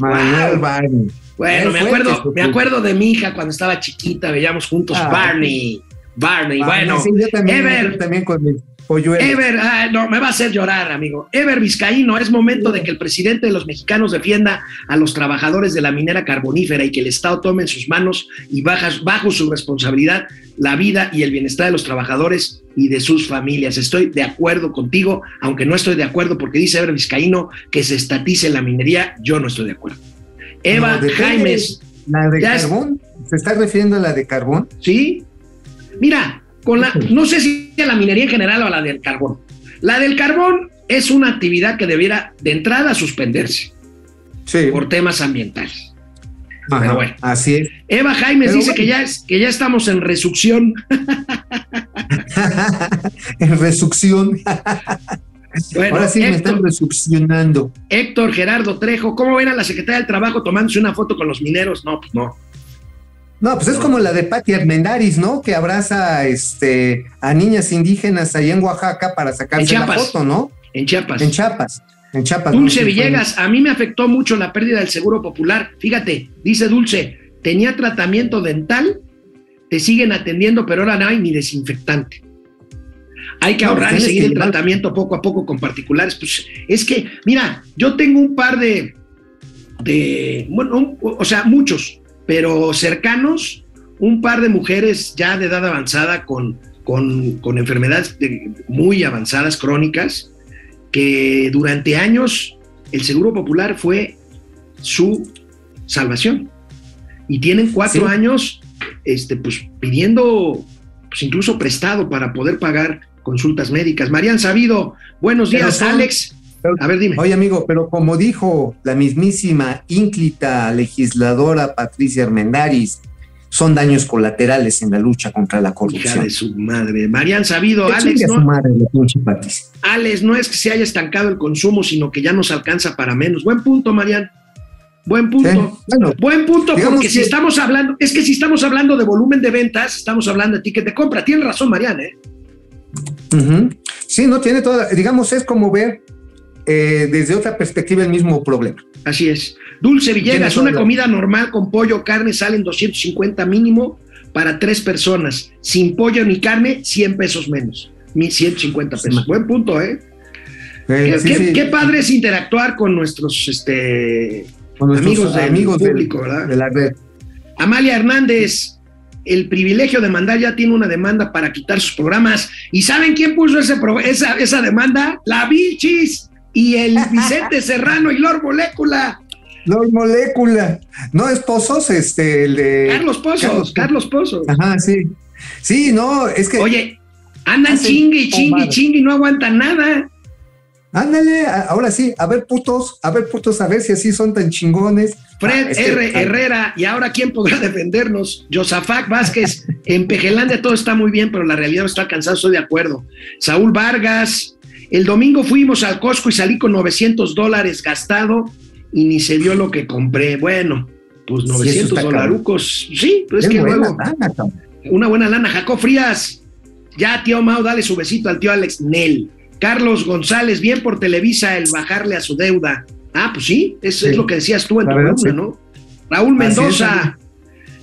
Manuel Wow. Barney. Bueno, me acuerdo, me acuerdo de mi hija cuando estaba chiquita, veíamos juntos Ah. Barney. Barney, bueno. sí, yo también, Ever. yo también con polluelo. Ever, ah, no, me va a hacer llorar, amigo. Ever Vizcaíno, es momento de que el presidente de los mexicanos defienda a los trabajadores de la minera carbonífera y que el Estado tome en sus manos y bajas, bajo su responsabilidad la vida y el bienestar de los trabajadores y de sus familias. Estoy de acuerdo contigo, aunque no estoy de acuerdo porque dice Ever Vizcaíno que se estatice la minería, yo no estoy de acuerdo. Eva No. Jaimes, La de carbón. ¿Se está refiriendo a la de carbón? ¿sí? Mira, con la, no sé si a la minería en general o a la del carbón. La del carbón es una actividad que debiera de entrada suspenderse Sí. por temas ambientales. Ajá, pero bueno. Así es. Eva Jaimes Pero dice bueno. que ya, es, que ya estamos en resucción. en resucción. Bueno, Ahora sí me están Héctor, resuccionando. Héctor Gerardo Trejo, ¿cómo ven a la Secretaría del Trabajo tomándose una foto con los mineros? No, pues no. No, pues es como la de Patti Armendaris, ¿no? Que abraza este, a niñas indígenas ahí en Oaxaca para sacarse la foto, ¿no? En Chiapas. En Chiapas. En Chiapas. Dulce Villegas, a mí me afectó mucho la pérdida del seguro popular. Fíjate, dice Dulce, tenía tratamiento dental, te siguen atendiendo, pero ahora no hay ni desinfectante. Hay que No, ahorrar y seguir el llevar- tratamiento poco a poco con particulares. Pues es que, mira, yo tengo un par de, de bueno, un- o sea, muchos, pero cercanos, un par de mujeres ya de edad avanzada con, con, con enfermedades de- muy avanzadas, crónicas, que durante años el Seguro Popular fue su salvación. Y tienen cuatro Sí. años este, pues, pidiendo, pues, incluso prestado para poder pagar consultas médicas. Marian Sabido, buenos días, son- Alex. A ver, dime. Oye, amigo, pero como dijo la mismísima ínclita legisladora Patricia Armendaris, son daños colaterales en la lucha contra la Hija corrupción. de su madre. Marian Sabido, Alex, a su no, madre. Alex, no es que se haya estancado el consumo, sino que ya nos alcanza para menos. Buen punto, Marian. Buen punto. Sí, bueno, Buen punto, porque si que- estamos hablando, es que si estamos hablando de volumen de ventas, estamos hablando de ticket de compra. Tiene razón, Mariana, ¿eh? Sí, no tiene toda, digamos, es como ver eh, desde otra perspectiva el mismo problema. Así es. Dulce Villegas, una comida normal con pollo o carne salen 250 mínimo para tres personas. Sin pollo ni carne, 100 pesos menos. 1150 pesos. Sí. Buen punto, ¿eh? Eh, Qué, sí, qué- sí, qué padre es interactuar con nuestros este, con nuestros amigos del amigos del- público, ¿verdad? de la red. Amalia Hernández, el privilegio de mandar ya tiene una demanda para quitar sus programas. ¿Y saben quién puso ese esa, esa demanda? La Vilchis y el Vicente Serrano y Lord Molécula. Los molécula. No es Pozos, este, el de. Carlos Pozos, Carlos- Carlos Pozos. Ajá, sí. Sí, no, es que. Oye, andan chingue y chingue chingue y no aguantan nada. Ándale, ahora sí, a ver putos, a ver putos, a ver si así son tan chingones. Fred Ah, que- R. Herrera, y ahora quién podrá defendernos? Josafat Vázquez, en Pejelandia todo está muy bien, pero la realidad no está alcanzada, estoy de acuerdo. Saúl Vargas, el domingo fuimos al Costco y salí con 900 dólares gastado y ni se dio lo que compré. Bueno, pues Sí, eso 900 está dolarucos. Sí, pues es que buena luego, lana, una buena lana. Jacob Frías, ya tío Mau, dale su besito al tío Alex Nel. Carlos González, bien por Televisa el bajarle a su deuda. Ah, pues sí, eso Sí. es lo que decías tú en La tu verdad, columna, sí. ¿no? Raúl es, Mendoza,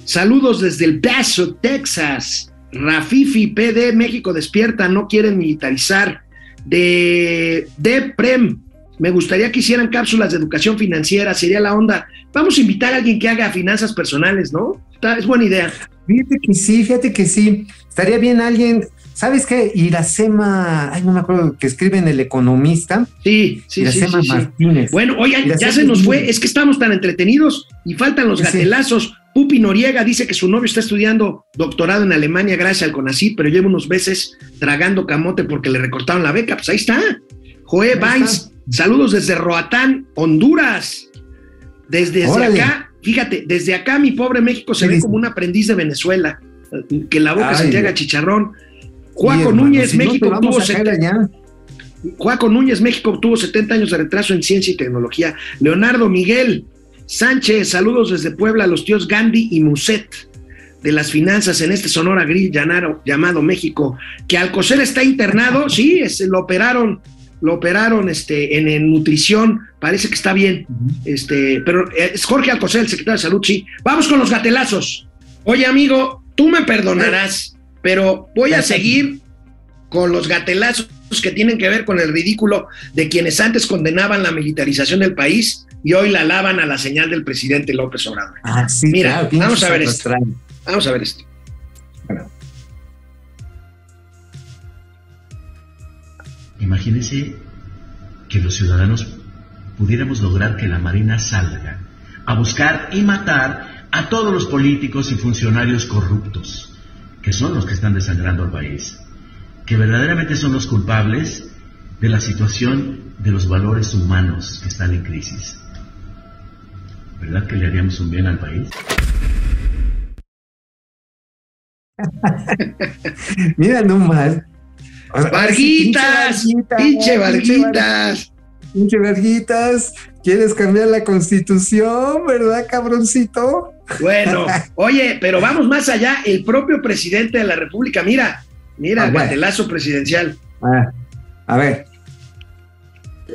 saludos desde El Paso, Texas. Rafifi, PD, México despierta, no quieren militarizar. De, de Prem, me gustaría que hicieran cápsulas de educación financiera, sería la onda. Vamos a invitar a alguien que haga finanzas personales, ¿no? Está- es buena idea. Fíjate que sí, fíjate que sí. Estaría bien alguien, ¿sabes qué? Iracema, ay, no me acuerdo, que escribe en El Economista. Sí, sí, sí, sí. Martínez. Bueno, oigan, Y ya se nos fue, es que estamos tan entretenidos y faltan los gatelazos. Pupi Noriega dice que su novio está estudiando doctorado en Alemania gracias al CONACYT, pero lleva unos meses tragando camote porque le recortaron la beca. Pues ahí está. Joé Bains, saludos desde Roatán, Honduras. Desde, desde acá, fíjate, desde acá mi pobre México se ¿Qué ve como un aprendiz de Venezuela, que la boca se te haga chicharrón. Juaco Núñez, si no México vamos tuvo a caer 70 allá. Juaco Núñez, México obtuvo 70 años de retraso en ciencia y tecnología. Leonardo Miguel Sánchez, saludos desde Puebla a los tíos Gandhi y Muset. de las finanzas en este Sonora Gris llanaro- llamado México, que Alcocer está internado, sí, es- lo operaron, lo operaron este, en, en nutrición, parece que está bien, este, pero es Jorge Alcocer, el secretario de Salud, sí. Vamos con los gatelazos. Oye, amigo, tú me perdonarás, pero voy a seguir con los gatelazos que tienen que ver con el ridículo de quienes antes condenaban la militarización del país y hoy la alaban a la señal del presidente López Obrador. Ah, sí, Mira, claro, vamos a ver esto. Vamos a ver esto. Imagínense que los ciudadanos pudiéramos lograr que la Marina salga a buscar y matar a todos los políticos y funcionarios corruptos, que son los que están desangrando al país, que verdaderamente son los culpables de la situación de los valores humanos que están en crisis. ¿Verdad que le haríamos un bien al país? Mira nomás. O sea, Varguitas, pinche Varguitas. Pinche Varguitas, ¿quieres cambiar la constitución, verdad, cabroncito? Bueno, oye, pero vamos más allá. El propio presidente de la República, mira, mira, Ah, bueno. presidencial. Ah, a ver,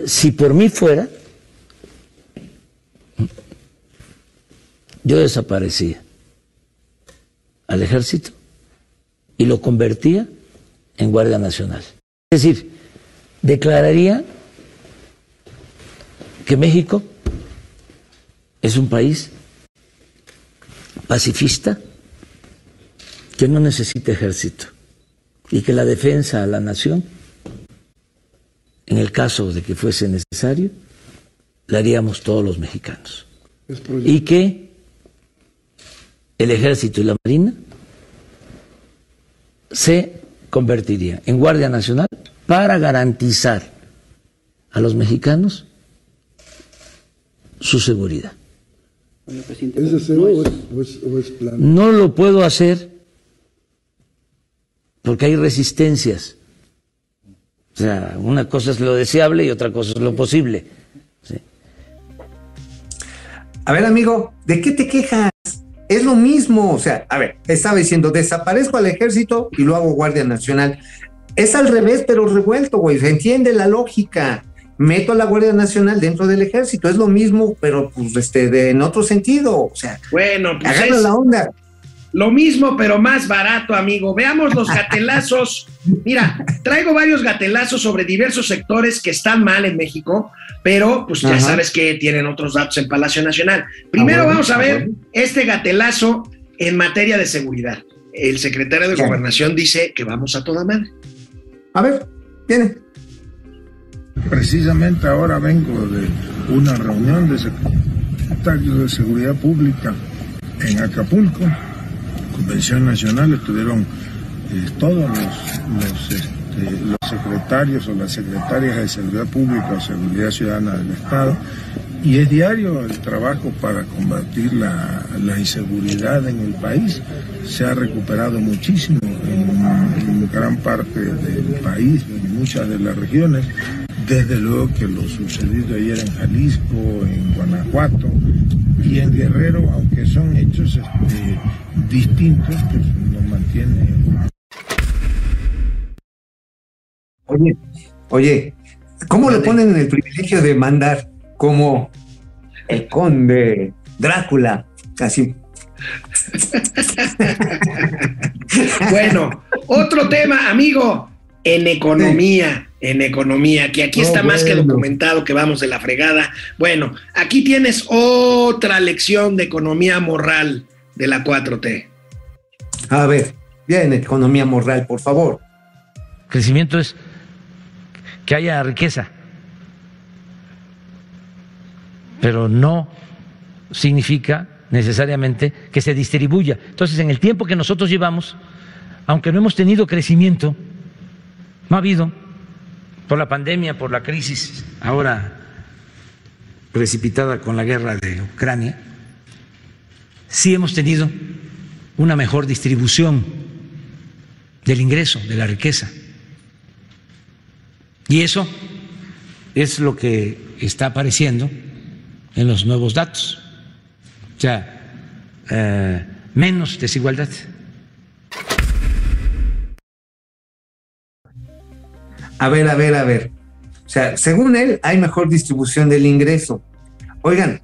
si por mí fuera, yo desaparecía al ejército y lo convertía en Guardia Nacional. Es decir, declararía que México es un país pacifista que no necesita ejército y que la defensa a la nación en el caso de que fuese necesario, la haríamos todos los mexicanos. Y que el ejército y la marina se convertirían en Guardia Nacional para garantizar a los mexicanos su seguridad. ¿Es deseo o es, o es- o es plan? No lo puedo hacer porque hay resistencias. O sea, una cosa es lo deseable y otra cosa es lo posible. ¿sí? a ver, amigo, ¿de qué te quejas? Es lo mismo, o sea, a ver, estaba diciendo, desaparezco al ejército y lo hago Guardia Nacional. Es al revés, pero revuelto, güey, se entiende la lógica. Meto a la Guardia Nacional dentro del ejército, es lo mismo, pero pues este, de- en otro sentido, o sea, Bueno, pues agarra es la onda. Lo mismo, pero más barato, amigo. Veamos los gatelazos. Mira, traigo varios gatelazos sobre diversos sectores que están mal en México, pero pues ya Ajá. sabes que tienen otros datos en Palacio Nacional. Primero Ah, bueno, vamos a ah, ver bueno. este gatelazo en materia de seguridad. El secretario de. Gobernación dice que vamos a toda madre. A ver, viene. Precisamente ahora vengo de una reunión de secretarios de Seguridad Pública en Acapulco, Convención Nacional, estuvieron eh, todos este, los secretarios o las secretarias de Seguridad Pública o Seguridad Ciudadana del Estado, y es diario el trabajo para combatir la, la inseguridad en el país. Se ha recuperado muchísimo en, en gran parte del país, en muchas de las regiones. Desde luego que lo sucedido ayer en Jalisco, en Guanajuato y en Guerrero, aunque son hechos este, distintos, pues nos mantiene Oye, oye, ¿cómo lo ponen en el privilegio de mandar? Como el conde Drácula, así. Bueno, otro tema, amigo, en economía, en economía, que aquí Oh, está más que documentado que vamos de la fregada. Bueno, aquí tienes otra lección de economía moral de la 4T. A ver, bien, economía moral, por favor. Crecimiento es que haya riqueza, pero no significa necesariamente que se distribuya. Entonces, en el tiempo que nosotros llevamos, aunque no hemos tenido crecimiento, no ha habido, por la pandemia, por la crisis, ahora precipitada con la guerra de Ucrania, sí hemos tenido una mejor distribución del ingreso, de la riqueza. Y eso es lo que está apareciendo en los nuevos datos. O sea, eh, menos desigualdad. A ver, a ver, a ver. O sea, según él, hay mejor distribución del ingreso. Oigan,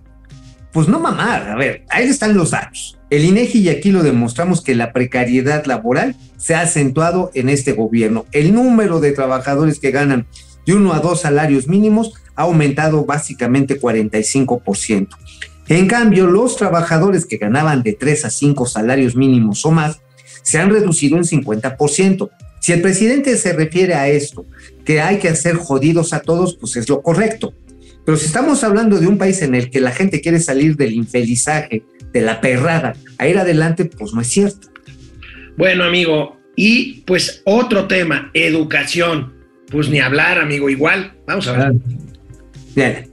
pues no mamar, a ver, ahí están los datos. El INEGI y aquí lo demostramos que la precariedad laboral se ha acentuado en este gobierno. El número de trabajadores que ganan de uno a dos salarios mínimos ha aumentado básicamente 45%. En cambio, los trabajadores que ganaban de tres a cinco salarios mínimos o más se han reducido en 50%. Si el presidente se refiere a esto, que hay que hacer jodidos a todos, pues es lo correcto. Pero si estamos hablando de un país en el que la gente quiere salir del infelizaje, de la perrada, a ir adelante, pues no es cierto. Bueno, amigo, y pues otro tema, educación. Pues ni hablar, amigo, igual. Vamos a ver. Bien.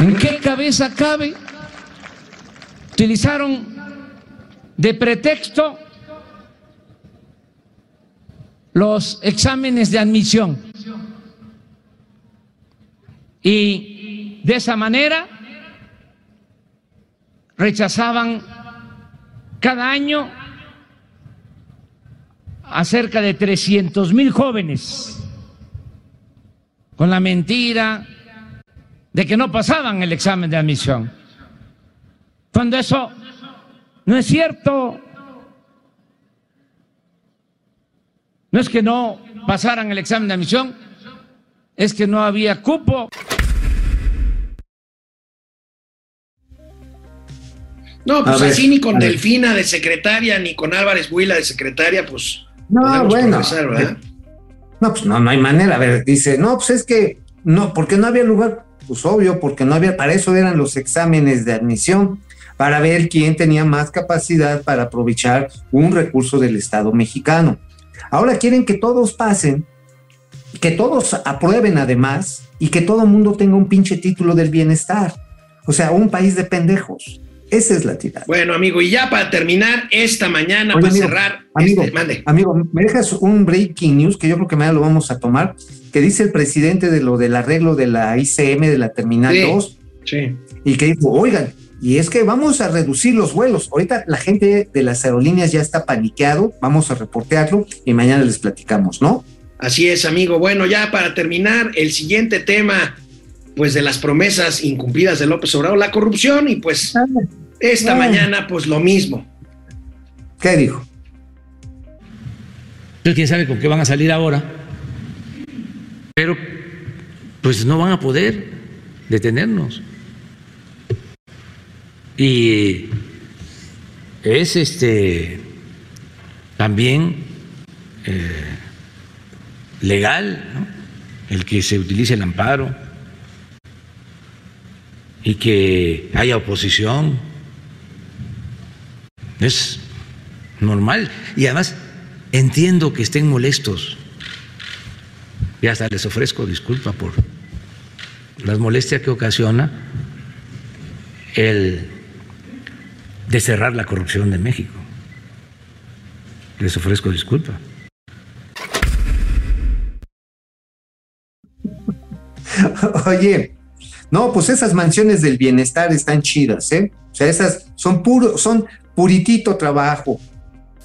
¿En qué cabeza cabe? Utilizaron de pretexto los exámenes de admisión. Y de esa manera rechazaban cada año a cerca de 300 mil jóvenes con la mentira de que no pasaban el examen de admisión. Cuando eso no es cierto, no es que no pasaran el examen de admisión, es que no había cupo. No, pues ver, así ni con. Delfina de secretaria, ni con Álvarez Huila de secretaria, pues No, bueno. progresar, ¿verdad? No, pues no, no hay manera. A ver, dice, no, pues es que no, porque no había lugar. Pues obvio, porque no había, para eso eran los exámenes de admisión, para ver quién tenía más capacidad para aprovechar un recurso del Estado mexicano. Ahora quieren que todos pasen, que todos aprueben además y que todo mundo tenga un pinche título del bienestar. O sea, un país de pendejos. Esa es la tirada. Bueno, amigo, y ya para terminar, esta mañana, Oye, para amigo, cerrar, amigo, este, mande. Amigo, me dejas un breaking news que yo creo que mañana lo vamos a tomar, que dice el presidente de lo del arreglo de la ICM de la Terminal Sí. 2 Sí. y que dijo, oigan, y es que vamos a reducir los vuelos. Ahorita la gente de las aerolíneas ya está paniqueado, vamos a reportearlo y mañana les platicamos, ¿no? Así es, amigo. Bueno, ya para terminar, el siguiente tema, pues de las promesas incumplidas de López Obrador, la corrupción, y pues esta Ah. mañana, pues lo mismo. ¿Qué dijo? Entonces, quién sabe con qué van a salir ahora. Pero, pues no van a poder detenernos. Y es este también eh, legal el que se utilice el amparo y que haya oposición. Es normal. Y además entiendo que estén molestos. Y hasta les ofrezco disculpa por las molestias que ocasiona el desterrar la corrupción de México. Les ofrezco disculpa. Oye, no, pues esas mansiones del bienestar están chidas, ¿eh? O sea, esas son puro, son puritito trabajo.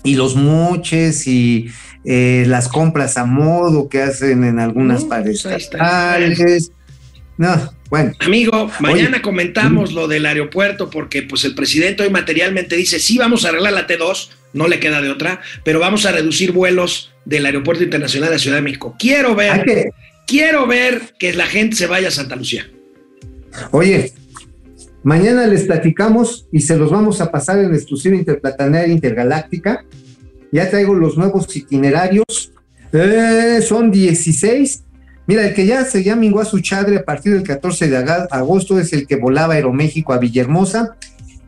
Y los moches y eh, las compras a modo que hacen en algunas No, paredes. No, bueno. Amigo, mañana Oye. comentamos lo del aeropuerto porque pues el presidente hoy materialmente dice, sí vamos a arreglar la T2, no le queda de otra, pero vamos a reducir vuelos del Aeropuerto Internacional de Ciudad de México. Quiero ver, que, quiero ver que la gente se vaya a Santa Lucía. Oye, mañana les platicamos y se los vamos a pasar en exclusiva interplanetaria intergaláctica. Ya traigo los nuevos itinerarios. Eh, son 16. Mira, el que ya se llama Iguazú Chadre a partir del 14 de agosto es el que volaba Aeroméxico a Villahermosa.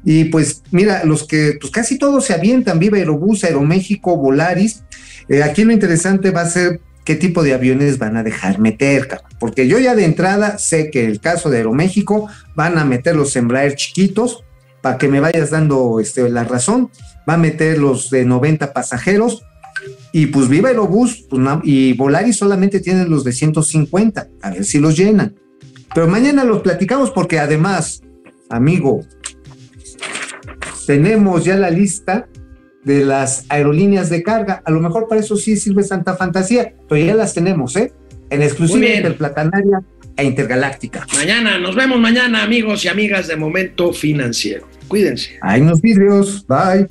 Y pues mira, los que pues casi todos se avientan, Viva Aerobús, Aeroméxico, Volaris. Eh, aquí lo interesante va a ser qué tipo de aviones van a dejar meter, porque yo ya de entrada sé que el caso de Aeroméxico van a meter los Embraer chiquitos, para que me vayas dando este, la razón, va a meter los de 90 pasajeros, y pues Viva Aerobús pues, y Volaris solamente tienen los de 150, a ver si los llenan. Pero mañana los platicamos porque además, amigo, tenemos ya la lista de las aerolíneas de carga. A lo mejor para eso sí sirve Santa Fantasía, pero ya las tenemos, ¿eh? En exclusiva interplatanaria e intergaláctica. Mañana, nos vemos mañana, amigos y amigas de Momento Financiero. Cuídense. Hay unos vidrios. Bye.